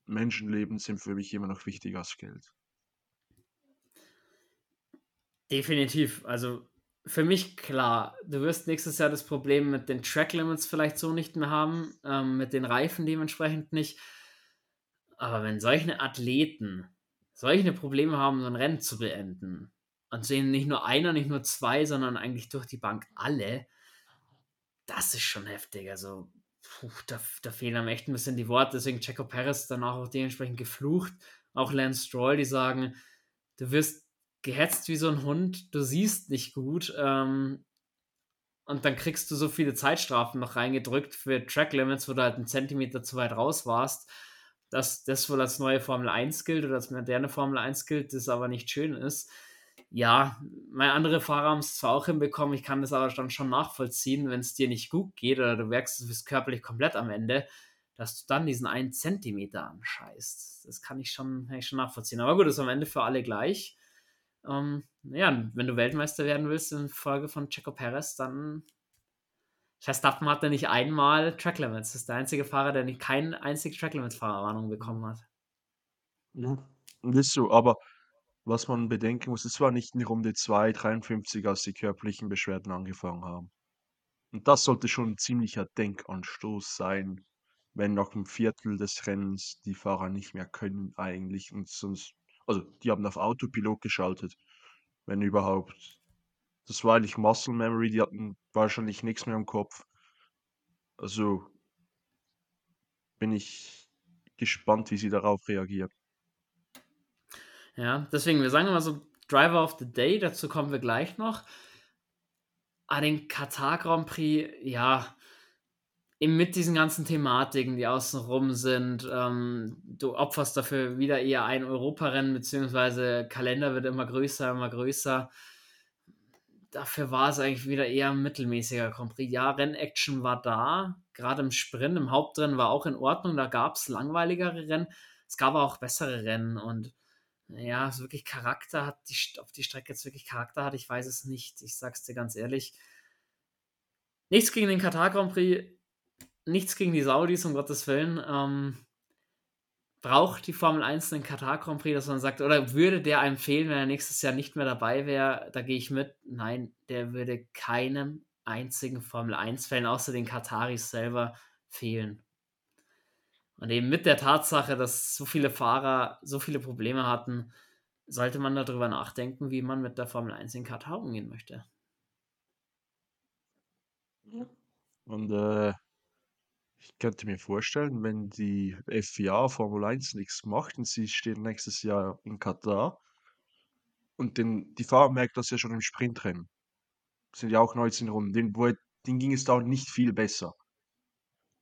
Menschenleben sind für mich immer noch wichtiger als Geld. Definitiv. Also für mich klar, du wirst nächstes Jahr das Problem mit den Track Limits vielleicht so nicht mehr haben, ähm, mit den Reifen dementsprechend nicht. Aber wenn solche Athleten solche Probleme haben, so ein Rennen zu beenden, und sehen nicht nur einer, nicht nur zwei, sondern eigentlich durch die Bank alle, das ist schon heftig. Also, puh, da, da fehlen am echt ein bisschen die Worte. Deswegen Checo Perez danach auch dementsprechend geflucht. Auch Lance Stroll, die sagen, du wirst gehetzt wie so ein Hund, du siehst nicht gut. Ähm, und dann kriegst du so viele Zeitstrafen noch reingedrückt für Track Limits, wo du halt einen Zentimeter zu weit raus warst dass das wohl als neue Formel 1 gilt oder als moderne Formel 1 gilt, das aber nicht schön ist. Ja, meine andere Fahrer haben es zwar auch hinbekommen, ich kann das aber dann schon nachvollziehen, wenn es dir nicht gut geht oder du merkst, du bist körperlich komplett am Ende, dass du dann diesen einen Zentimeter anscheißt. Das kann ich schon, kann ich schon nachvollziehen. Aber gut, das ist am Ende für alle gleich. Ähm, ja, wenn du Weltmeister werden willst in Folge von Checo Perez, dann Verstappen hatte nicht einmal Track Limits. Das ist der einzige Fahrer, der nicht keine einzige Track Limits Fahrerwarnung bekommen hat. Ja, das ist so, aber was man bedenken muss, es war nicht in Runde 2, 53, als die körperlichen Beschwerden angefangen haben. Und das sollte schon ein ziemlicher Denkanstoß sein, wenn nach dem Viertel des Rennens die Fahrer nicht mehr können eigentlich und sonst, also die haben auf Autopilot geschaltet, wenn überhaupt. Das war eigentlich Muscle Memory, die hatten wahrscheinlich nichts mehr im Kopf. Also bin ich gespannt, wie sie darauf reagieren. Ja, deswegen, wir sagen immer so Driver of the Day, dazu kommen wir gleich noch. Ah, den Katar Grand Prix, ja, eben mit diesen ganzen Thematiken, die außenrum sind, ähm, du opferst dafür wieder eher ein Europarennen, beziehungsweise Kalender wird immer größer, immer größer. Dafür war es eigentlich wieder eher ein mittelmäßiger Grand Prix. Ja, Rennaction war da, gerade im Sprint, im Hauptrennen war auch in Ordnung, da gab es langweiligere Rennen, es gab auch bessere Rennen und ja, so wirklich Charakter hat, die, ob die Strecke jetzt wirklich Charakter hat, ich weiß es nicht. Ich sag's dir ganz ehrlich. Nichts gegen den Katar Grand Prix, nichts gegen die Saudis, um Gottes Willen. Ähm, braucht die Formel 1 den Katar Grand Prix, dass man sagt, oder würde der einem fehlen, wenn er nächstes Jahr nicht mehr dabei wäre? Da gehe ich mit. Nein, der würde keinem einzigen Formel 1-Fan außer den Kataris selber fehlen. Und eben mit der Tatsache, dass so viele Fahrer so viele Probleme hatten, sollte man darüber nachdenken, wie man mit der Formel 1 in Katar umgehen möchte. Und äh, ich könnte mir vorstellen, wenn die FIA Formel 1 nichts macht und sie stehen nächstes Jahr in Katar und den, die Fahrer merken das ja schon im Sprintrennen. Sind ja auch 19 Runden. Den, wo, denen ging es da nicht viel besser.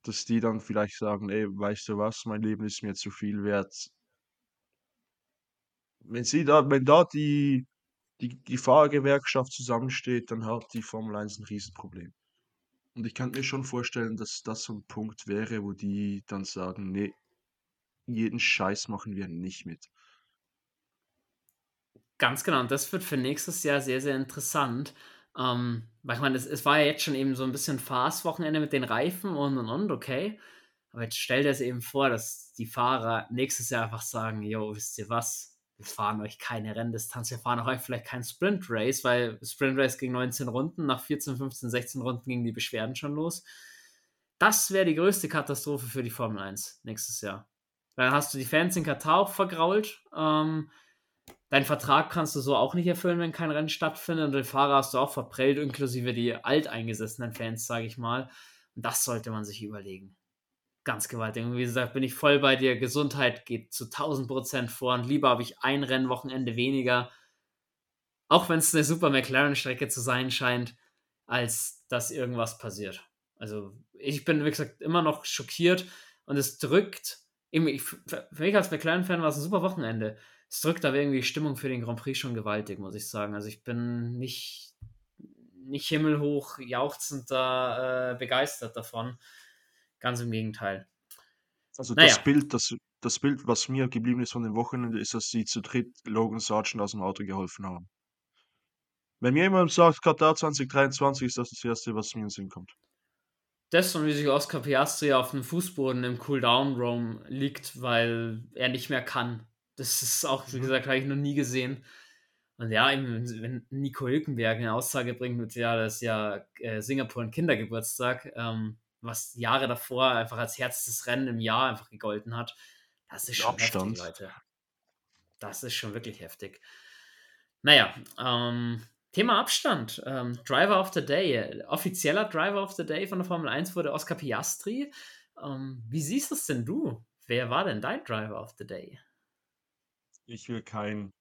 Dass die dann vielleicht sagen, ey, weißt du was, mein Leben ist mir zu viel wert. Wenn sie da, wenn da die, die, die Fahrergewerkschaft zusammensteht, dann hat die Formel 1 ein Riesenproblem. Und ich kann mir schon vorstellen, dass das so ein Punkt wäre, wo die dann sagen, nee, jeden Scheiß machen wir nicht mit. Ganz genau, und das wird für nächstes Jahr sehr, sehr interessant. Ähm, weil ich meine, es, es war ja jetzt schon eben so ein bisschen Fast-Wochenende mit den Reifen und und und, okay. Aber jetzt stell dir es eben vor, dass die Fahrer nächstes Jahr einfach sagen, yo, wisst ihr was? Wir fahren euch keine Renndistanz, wir fahren euch vielleicht kein Sprint Race, weil Sprint Race ging 19 Runden, nach 14, 15, 16 Runden gingen die Beschwerden schon los. Das wäre die größte Katastrophe für die Formel 1 nächstes Jahr. Dann hast du die Fans in Katar auch vergrault. Ähm, deinen Vertrag kannst du so auch nicht erfüllen, wenn kein Rennen stattfindet. Und den Fahrer hast du auch verprellt, inklusive die alteingesessenen Fans, sage ich mal. Und das sollte man sich überlegen ganz gewaltig. Und wie gesagt, bin ich voll bei dir. Gesundheit geht zu 1000 Prozent vor und lieber habe ich ein Rennwochenende weniger, auch wenn es eine super McLaren-Strecke zu sein scheint, als dass irgendwas passiert. Also ich bin, wie gesagt, immer noch schockiert und es drückt, für mich als McLaren-Fan war es ein super Wochenende. Es drückt aber irgendwie die Stimmung für den Grand Prix schon gewaltig, muss ich sagen. Also ich bin nicht, nicht himmelhoch jauchzend da äh, begeistert davon. Ganz im Gegenteil. Also naja. das Bild, das, das Bild, was mir geblieben ist von dem Wochenende, ist, dass sie zu dritt Logan Sargent aus dem Auto geholfen haben. Wenn mir jemand sagt, Katar 2023, ist das das Erste, was mir in den Sinn kommt. Das und wie sich Oscar Piastri auf dem Fußboden im Cooldown-Roam liegt, weil er nicht mehr kann. Das ist auch, wie mhm. gesagt, habe ich noch nie gesehen. Und ja, wenn Nico Hülkenberg eine Aussage bringt mit, ja, das ist ja äh, Singapur ein Kindergeburtstag, ähm, was Jahre davor einfach als herzstes Rennen im Jahr einfach gegolten hat. Das ist schon Abstand. heftig, Leute. Das ist schon wirklich heftig. Naja, ähm, Thema Abstand. Ähm, Driver of the Day. Offizieller Driver of the Day von der Formel 1 wurde Oscar Piastri. Ähm, wie siehst du es denn du? Wer war denn dein Driver of the Day? Ich will kein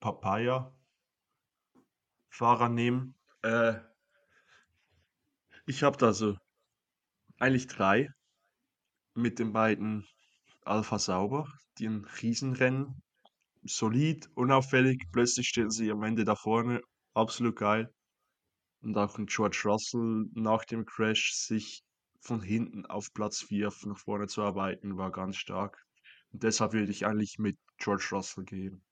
Papaya-Fahrer nehmen. Äh, ich habe da so eigentlich drei mit den beiden Alpha Sauber, die ein Riesenrennen, solid, unauffällig, plötzlich stehen sie am Ende da vorne, absolut geil. Und auch ein George Russell nach dem Crash sich von hinten auf Platz 4 nach vorne zu arbeiten, war ganz stark. Und deshalb würde ich eigentlich mit George Russell gehen.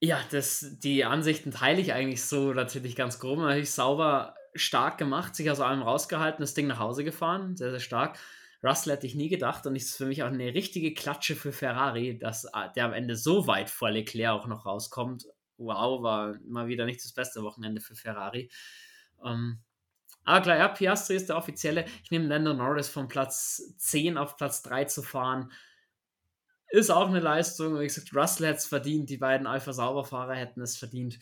Ja, das, die Ansichten teile ich eigentlich so natürlich ganz grob. Natürlich sauber stark gemacht, sich aus allem rausgehalten, das Ding nach Hause gefahren, sehr, sehr stark. Russell hätte ich nie gedacht und ist für mich auch eine richtige Klatsche für Ferrari, dass äh, der am Ende so weit vor Leclerc auch noch rauskommt. Wow, war mal wieder nicht das beste Wochenende für Ferrari. Ähm, aber klar, ja, Piastri ist der offizielle. Ich nehme Lando Norris von Platz 10 auf Platz 3 zu fahren. Ist auch eine Leistung. Wie gesagt, Russell hätte es verdient, die beiden Alpha-Sauber-Fahrer hätten es verdient.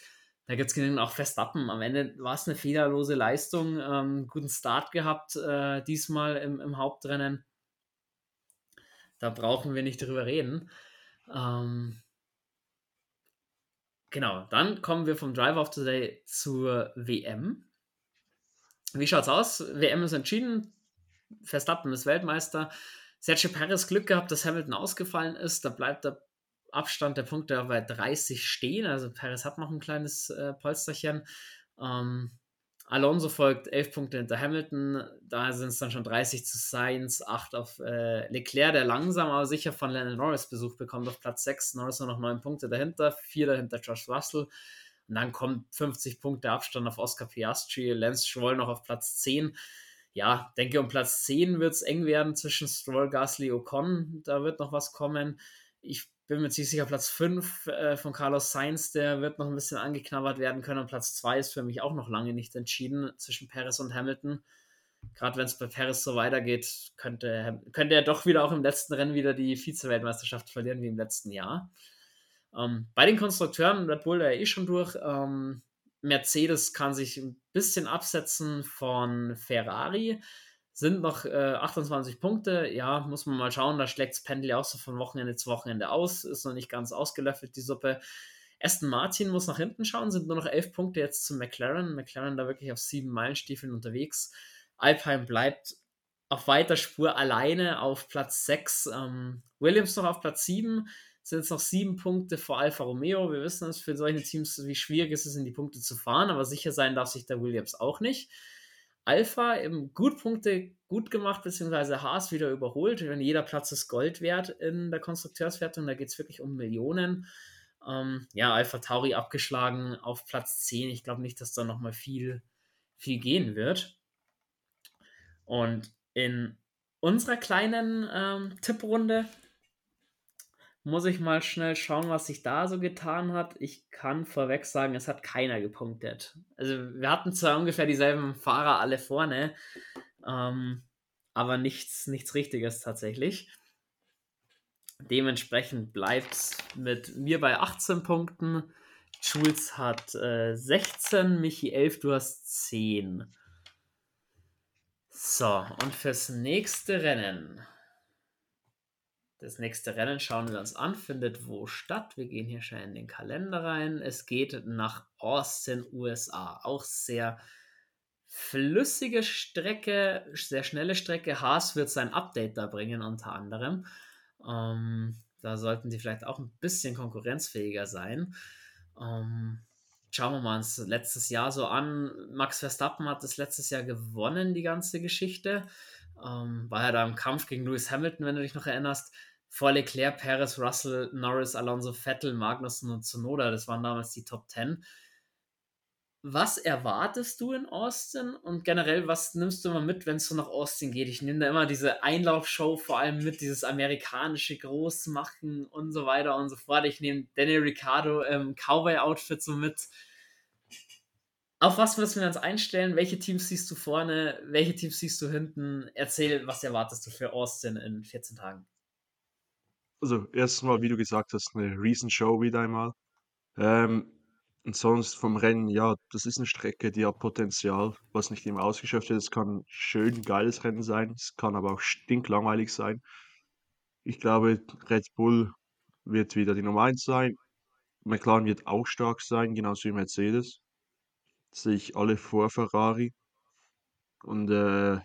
Da gibt es genügend auch Verstappen. Am Ende war es eine fehlerlose Leistung. Ähm, guten Start gehabt äh, diesmal im, im, Hauptrennen. Da brauchen wir nicht drüber reden. Ähm, genau, dann kommen wir vom Driver of the Day zur WM. Wie schaut's aus? WM ist entschieden. Verstappen ist Weltmeister. Sergio Perez Glück gehabt, dass Hamilton ausgefallen ist. Da bleibt der Abstand der Punkte bei 30 stehen. Also Perez hat noch ein kleines äh, Polsterchen. Ähm, Alonso folgt 11 Punkte hinter Hamilton. Da sind es dann schon 30 zu Sainz, 8 auf äh, Leclerc, der langsam aber sicher von Lennon Norris Besuch bekommt auf Platz 6. Norris nur noch 9 Punkte dahinter, 4 dahinter Josh Russell. Und dann kommt 50 Punkte Abstand auf Oscar Piastri, Lance Stroll noch auf Platz 10. Ja, denke, um Platz 10 wird es eng werden zwischen Stroll, Gasly, Ocon. Da wird noch was kommen. Ich bin mir ziemlich sicher, Platz 5 äh, von Carlos Sainz, der wird noch ein bisschen angeknabbert werden können. Und Platz 2 ist für mich auch noch lange nicht entschieden zwischen Perez und Hamilton. Gerade wenn es bei Perez so weitergeht, könnte, könnte er doch wieder auch im letzten Rennen wieder die Vize-Weltmeisterschaft verlieren wie im letzten Jahr. Ähm, bei den Konstrukteuren, Red Bull ja eh schon durch. Ähm, Mercedes kann sich ein bisschen absetzen von Ferrari. Sind noch äh, 28 Punkte. Ja, muss man mal schauen. Da schlägt das Pendel ja auch so von Wochenende zu Wochenende aus. Ist noch nicht ganz ausgelöffelt, die Suppe. Aston Martin muss nach hinten schauen, sind nur noch 11 Punkte jetzt zu McLaren. McLaren da wirklich auf sieben Meilenstiefeln unterwegs. Alpine bleibt auf weiter Spur alleine auf Platz 6. Ähm, Williams noch auf Platz 7 sind jetzt noch sieben Punkte vor Alfa Romeo. Wir wissen es für solche Teams, wie schwierig es ist, in die Punkte zu fahren, aber sicher sein darf sich der Williams auch nicht. Alpha eben gut Punkte gut gemacht, beziehungsweise Haas wieder überholt. Wenn jeder Platz ist Gold wert in der Konstrukteurswertung, da geht es wirklich um Millionen. Ähm, ja, Alpha Tauri abgeschlagen auf Platz 10. Ich glaube nicht, dass da nochmal viel, viel gehen wird. Und in unserer kleinen ähm, Tipprunde muss ich mal schnell schauen, was sich da so getan hat. Ich kann vorweg sagen, es hat keiner gepunktet. Also wir hatten zwar ungefähr dieselben Fahrer alle vorne, ähm, aber nichts, nichts Richtiges tatsächlich. Dementsprechend bleibt es mit mir bei 18 Punkten. Jules hat äh, 16, Michi 11, du hast 10. So, und fürs nächste Rennen das nächste Rennen schauen wir uns an, findet wo statt. Wir gehen hier schon in den Kalender rein. Es geht nach Austin, USA. Auch sehr flüssige Strecke, sehr schnelle Strecke. Haas wird sein Update da bringen, unter anderem. Ähm, da sollten sie vielleicht auch ein bisschen konkurrenzfähiger sein. Ähm, schauen wir mal uns letztes Jahr so an. Max Verstappen hat das letztes Jahr gewonnen, die ganze Geschichte. Ähm, war ja da im Kampf gegen Lewis Hamilton, wenn du dich noch erinnerst. Vor Leclerc, Perez, Russell, Norris, Alonso, Vettel, Magnussen und Tsunoda. Das waren damals die Top 10. Was erwartest du in Austin und generell, was nimmst du immer mit, wenn es so nach Austin geht? Ich nehme da immer diese Einlaufshow vor allem mit, dieses amerikanische Großmachen und so weiter und so fort. Ich nehme Daniel Ricciardo im Cowboy-Outfit so mit. Auf was müssen wir uns einstellen? Welche Teams siehst du vorne? Welche Teams siehst du hinten? Erzähl, was erwartest du für Austin in 14 Tagen? Also, erstmal, wie du gesagt hast, eine Riesenshow wieder einmal. Ähm, und sonst vom Rennen, ja, das ist eine Strecke, die hat Potenzial, was nicht immer ausgeschöpft wird. Es kann schön geiles Rennen sein, es kann aber auch stinklangweilig sein. Ich glaube, Red Bull wird wieder die Nummer 1 sein. McLaren wird auch stark sein, genauso wie Mercedes sehe ich alle vor Ferrari. Und äh,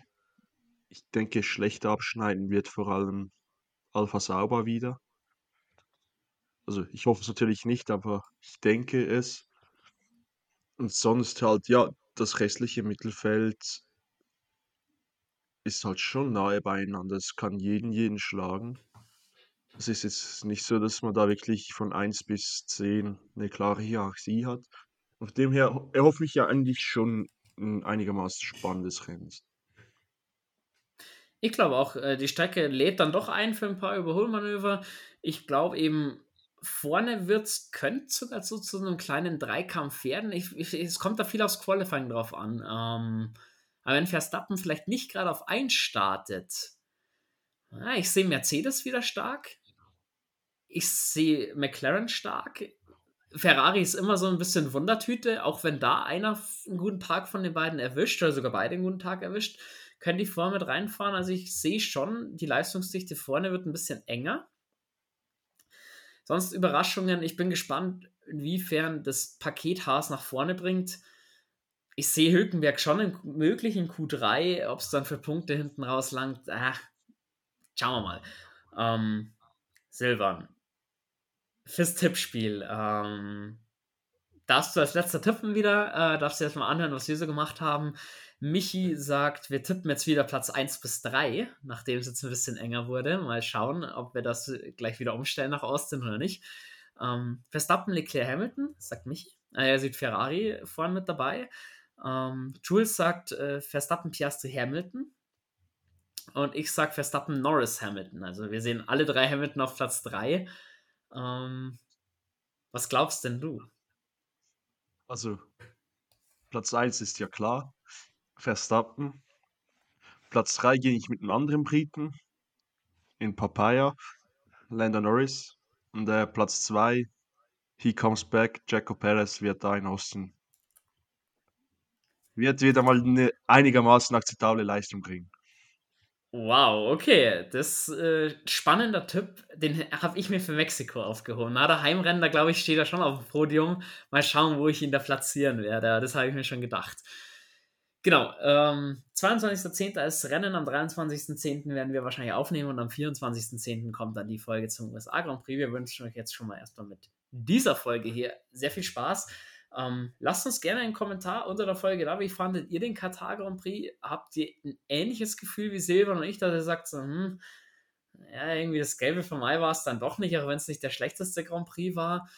ich denke, schlechter abschneiden wird vor allem Alpha Sauber wieder. Also ich hoffe es natürlich nicht, aber ich denke es. Und sonst halt, ja, das restliche Mittelfeld ist halt schon nahe beieinander. Es kann jeden jeden schlagen. Es ist jetzt nicht so, dass man da wirklich von 1 bis 10 eine klare Hierarchie hat. Von dem her erhoffe ich ja eigentlich schon ein einigermaßen spannendes Rennen. Ich glaube auch, äh, die Strecke lädt dann doch ein für ein paar Überholmanöver. Ich glaube eben, vorne wird's, könnte sogar so zu einem kleinen Dreikampf werden. Ich, ich, es kommt da viel aufs Qualifying drauf an. Ähm, aber wenn Verstappen vielleicht nicht gerade auf 1 startet, ja, ich sehe Mercedes wieder stark. Ich sehe McLaren stark. Ferrari ist immer so ein bisschen Wundertüte, auch wenn da einer einen guten Tag von den beiden erwischt oder sogar beide einen guten Tag erwischt, können die vorne mit reinfahren. Also ich sehe schon, die Leistungsdichte vorne wird ein bisschen enger. Sonst Überraschungen. Ich bin gespannt, inwiefern das Paket Haas nach vorne bringt. ich sehe Hülkenberg schon in, möglich in Q3, ob es dann für Punkte hinten raus langt. Ach, schauen wir mal. Ähm, Silvan, fürs Tippspiel. Ähm, darfst du als letzter tippen wieder? Äh, darfst du jetzt mal anhören, was wir so gemacht haben. Michi sagt, wir tippen jetzt wieder Platz 1 bis 3, nachdem es jetzt ein bisschen enger wurde. Mal schauen, ob wir das gleich wieder umstellen nach Austin oder nicht. Ähm, Verstappen, Leclerc, Hamilton, sagt Michi. Äh, er sieht Ferrari vorne mit dabei. Ähm, Jules sagt äh, Verstappen, Piastri, Hamilton. Und ich sage Verstappen, Norris, Hamilton. Also wir sehen alle drei Hamilton auf Platz 3. Ähm, was glaubst denn du? Also, Platz 1 ist ja klar. Verstappen. Platz 3 gehe ich mit einem anderen Briten. In Papaya. Lando Norris. Und äh, Platz 2, he comes back. Jaco Perez wird da in Austin wird wieder mal eine einigermaßen akzeptable Leistung bringen. Wow, okay. Das äh, spannender Tipp, den habe ich mir für Mexiko aufgehoben. Na, der Heimrennen, da glaube ich, steht er schon auf dem Podium. Mal schauen, wo ich ihn da platzieren werde. Das habe ich mir schon gedacht. Genau, ähm, 22.10. ist Rennen, am 23.10. werden wir wahrscheinlich aufnehmen und am 24.10. kommt dann die Folge zum USA Grand Prix. Wir wünschen euch jetzt schon mal erstmal mit dieser Folge hier sehr viel Spaß. Ähm, lasst uns gerne einen Kommentar unter der Folge da. Wie fandet ihr den Katar Grand Prix? Habt ihr ein ähnliches Gefühl wie Silvan und ich, dass ihr sagt, so, hm, ja, irgendwie das Gelbe vom Ei war es dann doch nicht, auch wenn es nicht der schlechteste Grand Prix war.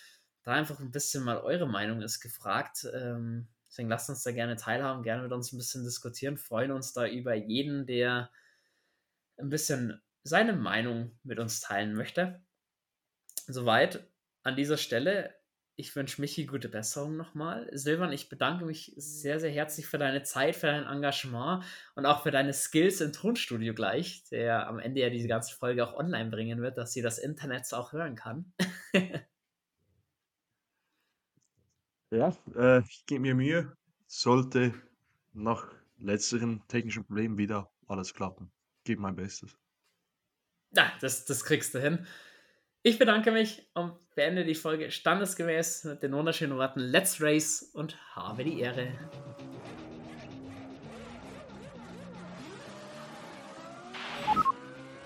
Da einfach ein bisschen mal eure Meinung ist gefragt. Ähm, deswegen lasst uns da gerne teilhaben, gerne mit uns ein bisschen diskutieren, freuen uns da über jeden, der ein bisschen seine Meinung mit uns teilen möchte. Soweit an dieser Stelle ich wünsche Michi gute Besserung nochmal. Silvan, ich bedanke mich sehr, sehr herzlich für deine Zeit, für dein Engagement und auch für deine Skills im Tonstudio gleich, der am Ende ja diese ganze Folge auch online bringen wird, dass sie das Internet auch hören kann. ja, äh, ich gebe mir Mühe. Sollte nach letzteren technischen Problemen wieder alles klappen. Gebe mein Bestes. Ja, das, das kriegst du hin. Ich bedanke mich und beende die Folge standesgemäß mit den wunderschönen Worten Let's Race und habe die Ehre.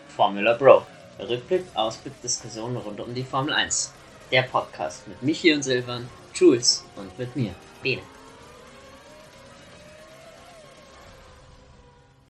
Formula Bro. Rückblick, Ausblick, Diskussion rund um die Formel 1. Der Podcast mit Michi und Silvan, Jules und mit mir, Bene.